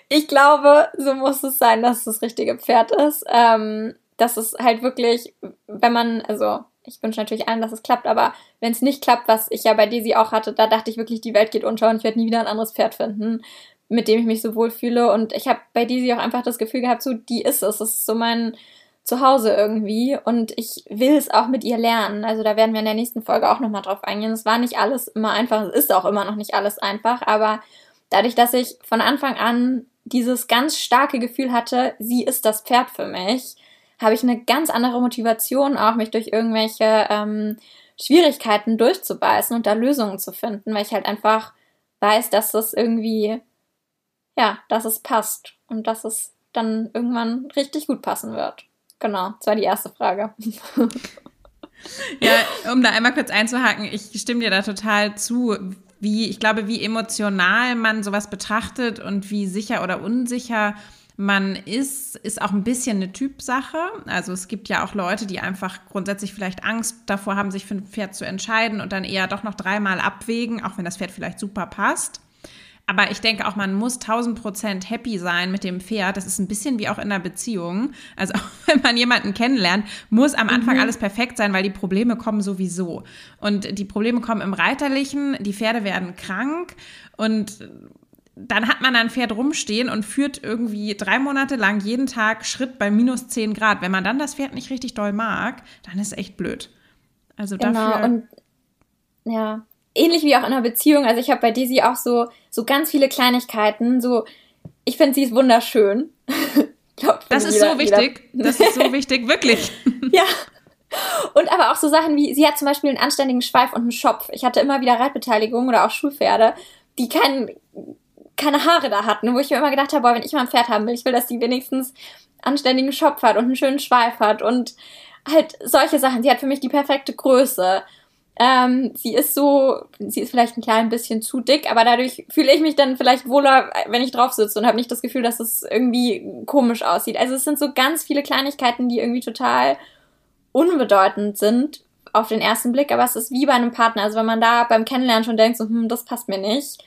ich glaube, so muss es sein, dass es das richtige Pferd ist. Ähm, das ist halt wirklich, wenn man, also ich wünsche natürlich allen, dass es klappt, aber wenn es nicht klappt, was ich ja bei Daisy auch hatte, da dachte ich wirklich, die Welt geht unter und ich werde nie wieder ein anderes Pferd finden, mit dem ich mich so wohl fühle. Und ich habe bei Daisy auch einfach das Gefühl gehabt, so, die ist es. Das ist so mein Zuhause irgendwie. Und ich will es auch mit ihr lernen. Also da werden wir in der nächsten Folge auch nochmal drauf eingehen. Es war nicht alles immer einfach, es ist auch immer noch nicht alles einfach, aber dadurch, dass ich von Anfang an dieses ganz starke Gefühl hatte, sie ist das Pferd für mich, habe ich eine ganz andere Motivation, auch mich durch irgendwelche ähm, Schwierigkeiten durchzubeißen und da Lösungen zu finden, weil ich halt einfach weiß, dass das irgendwie, ja, dass es passt und dass es dann irgendwann richtig gut passen wird. Genau, das war die erste Frage. Ja, um da einmal kurz einzuhaken, ich stimme dir da total zu wie, ich glaube, wie emotional man sowas betrachtet und wie sicher oder unsicher man ist, ist auch ein bisschen eine Typsache. Also es gibt ja auch Leute, die einfach grundsätzlich vielleicht Angst davor haben, sich für ein Pferd zu entscheiden und dann eher doch noch dreimal abwägen, auch wenn das Pferd vielleicht super passt. Aber ich denke auch, man muss 1000 Prozent happy sein mit dem Pferd. Das ist ein bisschen wie auch in einer Beziehung. Also auch [laughs] wenn man jemanden kennenlernt, muss am Anfang mhm. alles perfekt sein, weil die Probleme kommen sowieso. Und die Probleme kommen im Reiterlichen, die Pferde werden krank und dann hat man ein Pferd rumstehen und führt irgendwie drei Monate lang jeden Tag Schritt bei minus 10 Grad. Wenn man dann das Pferd nicht richtig doll mag, dann ist es echt blöd. Also genau, dafür. Und ja, ähnlich wie auch in einer Beziehung. Also ich habe bei Daisy auch so, so ganz viele Kleinigkeiten. So, ich finde sie ist wunderschön. [laughs] glaub, das ist jeder, so wichtig. Jeder. Das ist so [laughs] wichtig, wirklich. ja. Und aber auch so Sachen wie, sie hat zum Beispiel einen anständigen Schweif und einen Schopf. Ich hatte immer wieder Reitbeteiligung oder auch Schulpferde, die keinen, keine Haare da hatten, wo ich mir immer gedacht habe, boah, wenn ich mal ein Pferd haben will, ich will, dass die wenigstens anständigen Schopf hat und einen schönen Schweif hat und halt solche Sachen. Sie hat für mich die perfekte Größe. Ähm, sie ist so, sie ist vielleicht ein klein bisschen zu dick, aber dadurch fühle ich mich dann vielleicht wohler, wenn ich drauf sitze und habe nicht das Gefühl, dass es irgendwie komisch aussieht. Also es sind so ganz viele Kleinigkeiten, die irgendwie total unbedeutend sind auf den ersten Blick, aber es ist wie bei einem Partner. Also wenn man da beim Kennenlernen schon denkt, so, hm, das passt mir nicht,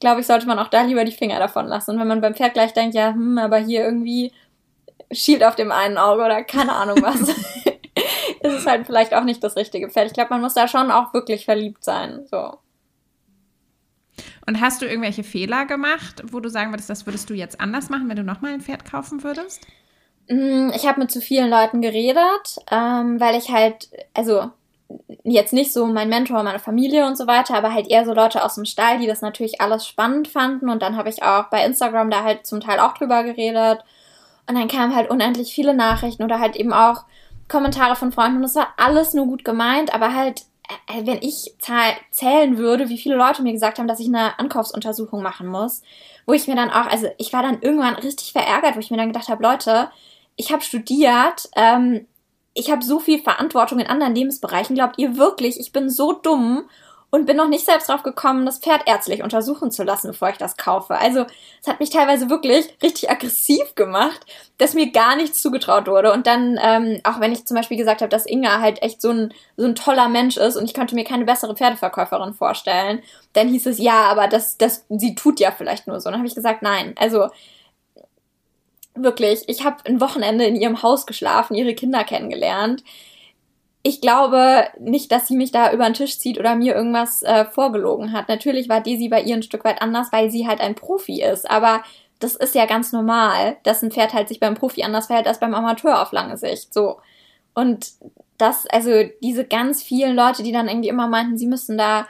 glaube ich, sollte man auch da lieber die Finger davon lassen. Und wenn man beim Pferd gleich denkt, ja, hm, aber hier irgendwie schielt auf dem einen Auge oder keine Ahnung was. [laughs] ist es halt vielleicht auch nicht das richtige Pferd. Ich glaube, man muss da schon auch wirklich verliebt sein. So. Und hast du irgendwelche Fehler gemacht, wo du sagen würdest, das würdest du jetzt anders machen, wenn du nochmal ein Pferd kaufen würdest? Mm, ich habe mit zu vielen Leuten geredet, ähm, weil ich halt, also jetzt nicht so mein Mentor, meine Familie und so weiter, aber halt eher so Leute aus dem Stall, die das natürlich alles spannend fanden. Und dann habe ich auch bei Instagram da halt zum Teil auch drüber geredet. Und dann kamen halt unendlich viele Nachrichten oder halt eben auch Kommentare von Freunden und es war alles nur gut gemeint, aber halt, äh, wenn ich zählen würde, wie viele Leute mir gesagt haben, dass ich eine Ankaufsuntersuchung machen muss, wo ich mir dann auch, also ich war dann irgendwann richtig verärgert, wo ich mir dann gedacht habe, Leute, ich habe studiert, ähm, ich habe so viel Verantwortung in anderen Lebensbereichen. Glaubt ihr wirklich, ich bin so dumm und bin noch nicht selbst drauf gekommen, das Pferd ärztlich untersuchen zu lassen, bevor ich das kaufe. Also es hat mich teilweise wirklich richtig aggressiv gemacht, dass mir gar nichts zugetraut wurde. Und dann, ähm, auch wenn ich zum Beispiel gesagt habe, dass Inga halt echt so ein, so ein toller Mensch ist und ich könnte mir keine bessere Pferdeverkäuferin vorstellen, dann hieß es, ja, aber das, das, sie tut ja vielleicht nur so. Und dann habe ich gesagt, nein. Also wirklich, ich habe ein Wochenende in ihrem Haus geschlafen, ihre Kinder kennengelernt ich glaube nicht, dass sie mich da über den Tisch zieht oder mir irgendwas äh, vorgelogen hat. Natürlich war Daisy bei ihr ein Stück weit anders, weil sie halt ein Profi ist. Aber das ist ja ganz normal, dass ein Pferd halt sich beim Profi anders verhält als beim Amateur auf lange Sicht. So. Und das, also diese ganz vielen Leute, die dann irgendwie immer meinten, sie müssen da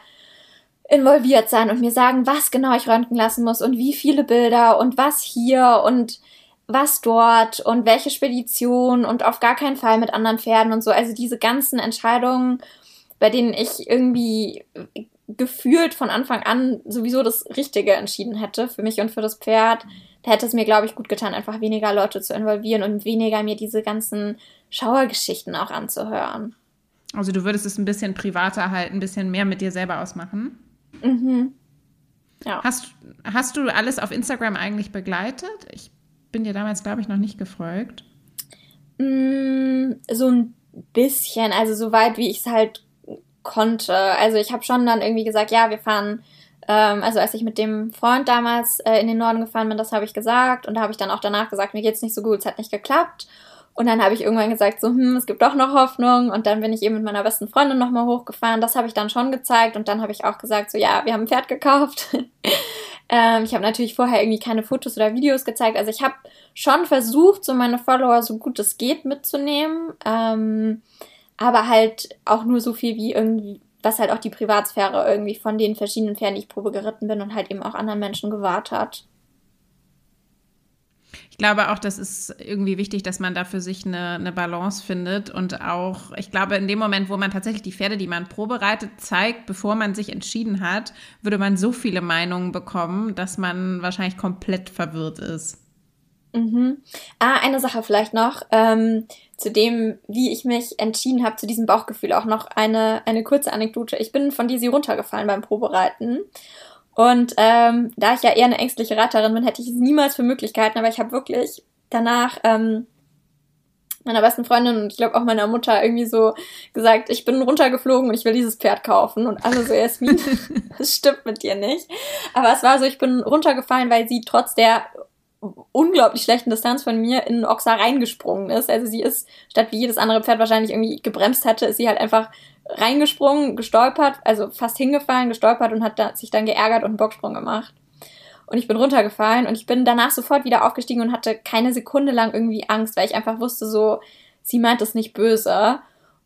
involviert sein und mir sagen, was genau ich röntgen lassen muss und wie viele Bilder und was hier und was dort und welche Spedition und auf gar keinen Fall mit anderen Pferden und so. Also diese ganzen Entscheidungen, bei denen ich irgendwie gefühlt von Anfang an sowieso das Richtige entschieden hätte für mich und für das Pferd, da hätte es mir, glaube ich, gut getan, einfach weniger Leute zu involvieren und weniger mir diese ganzen Schauergeschichten auch anzuhören. Also du würdest es ein bisschen privater halten, ein bisschen mehr mit dir selber ausmachen? Mhm. Ja. Hast, hast du alles auf Instagram eigentlich begleitet? Ich bin dir damals, glaube ich, noch nicht gefolgt. Mm, so ein bisschen, also so weit, wie ich es halt konnte. Also ich habe schon dann irgendwie gesagt, ja, wir fahren, ähm, also als ich mit dem Freund damals äh, in den Norden gefahren bin, das habe ich gesagt und da habe ich dann auch danach gesagt, mir geht's nicht so gut, es hat nicht geklappt. Und dann habe ich irgendwann gesagt, so, hm, es gibt doch noch Hoffnung. Und dann bin ich eben mit meiner besten Freundin nochmal hochgefahren. Das habe ich dann schon gezeigt. Und dann habe ich auch gesagt, so, ja, wir haben ein Pferd gekauft. [laughs] ähm, ich habe natürlich vorher irgendwie keine Fotos oder Videos gezeigt. Also ich habe schon versucht, so meine Follower so gut es geht mitzunehmen. Ähm, aber halt auch nur so viel wie irgendwie, was halt auch die Privatsphäre irgendwie von den verschiedenen Pferden, die ich Probe geritten bin und halt eben auch anderen Menschen gewahrt hat. Ich glaube auch, das ist irgendwie wichtig, dass man da für sich eine, eine Balance findet. Und auch, ich glaube, in dem Moment, wo man tatsächlich die Pferde, die man probereitet, zeigt, bevor man sich entschieden hat, würde man so viele Meinungen bekommen, dass man wahrscheinlich komplett verwirrt ist. Mhm. Ah, eine Sache vielleicht noch. Ähm, zu dem, wie ich mich entschieden habe, zu diesem Bauchgefühl auch noch eine, eine kurze Anekdote. Ich bin von Desi runtergefallen beim Probereiten. Und ähm, da ich ja eher eine ängstliche Reiterin bin, hätte ich es niemals für Möglichkeiten, aber ich habe wirklich danach ähm, meiner besten Freundin und ich glaube auch meiner Mutter irgendwie so gesagt, ich bin runtergeflogen und ich will dieses Pferd kaufen. Und alle so, Jasmin, [laughs] das stimmt mit dir nicht. Aber es war so, ich bin runtergefallen, weil sie trotz der unglaublich schlechten Distanz von mir in Oxa reingesprungen ist. Also sie ist, statt wie jedes andere Pferd wahrscheinlich irgendwie gebremst hätte, ist sie halt einfach reingesprungen, gestolpert, also fast hingefallen, gestolpert und hat da, sich dann geärgert und einen Bocksprung gemacht. Und ich bin runtergefallen und ich bin danach sofort wieder aufgestiegen und hatte keine Sekunde lang irgendwie Angst, weil ich einfach wusste so, sie meint es nicht böse.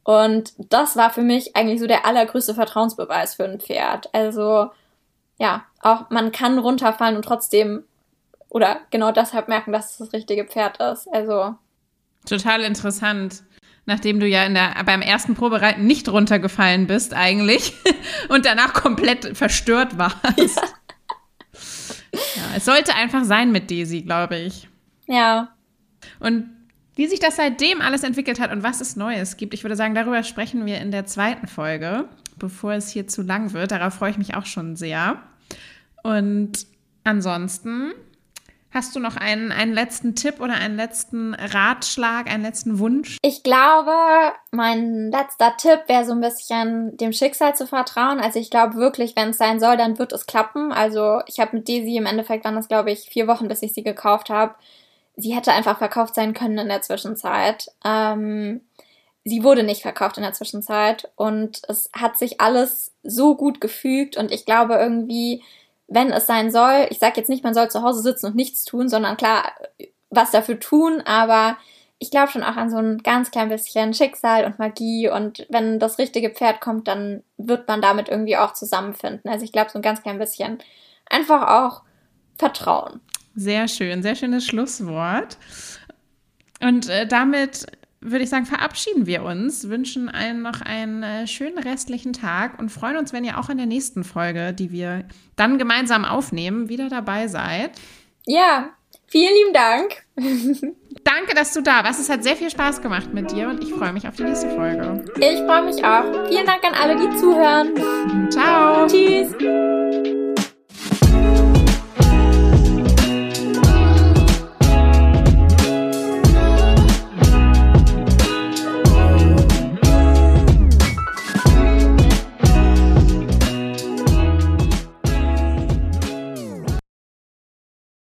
Und das war für mich eigentlich so der allergrößte Vertrauensbeweis für ein Pferd. Also, ja, auch man kann runterfallen und trotzdem oder genau deshalb merken, dass es das richtige Pferd ist. Also. Total interessant. Nachdem du ja in der, beim ersten Probereiten nicht runtergefallen bist, eigentlich, [laughs] und danach komplett verstört warst. Ja. [laughs] ja. es sollte einfach sein mit Daisy, glaube ich. Ja. Und wie sich das seitdem alles entwickelt hat und was es Neues gibt, ich würde sagen, darüber sprechen wir in der zweiten Folge, bevor es hier zu lang wird. Darauf freue ich mich auch schon sehr. Und ansonsten Hast du noch einen, einen letzten Tipp oder einen letzten Ratschlag, einen letzten Wunsch? Ich glaube, mein letzter Tipp wäre so ein bisschen dem Schicksal zu vertrauen. Also ich glaube wirklich, wenn es sein soll, dann wird es klappen. Also ich habe mit Daisy im Endeffekt waren das, glaube ich, vier Wochen, bis ich sie gekauft habe. Sie hätte einfach verkauft sein können in der Zwischenzeit. Ähm, sie wurde nicht verkauft in der Zwischenzeit und es hat sich alles so gut gefügt und ich glaube irgendwie, wenn es sein soll, ich sage jetzt nicht, man soll zu Hause sitzen und nichts tun, sondern klar, was dafür tun, aber ich glaube schon auch an so ein ganz klein bisschen Schicksal und Magie und wenn das richtige Pferd kommt, dann wird man damit irgendwie auch zusammenfinden. Also ich glaube so ein ganz klein bisschen einfach auch Vertrauen. Sehr schön, sehr schönes Schlusswort. Und äh, damit würde ich sagen, verabschieden wir uns, wünschen allen noch einen äh, schönen restlichen Tag und freuen uns, wenn ihr auch in der nächsten Folge, die wir dann gemeinsam aufnehmen, wieder dabei seid. Ja, vielen lieben Dank. [laughs] Danke, dass du da warst. Es hat sehr viel Spaß gemacht mit dir und ich freue mich auf die nächste Folge. Ich freue mich auch. Vielen Dank an alle, die zuhören. Ciao. Tschüss.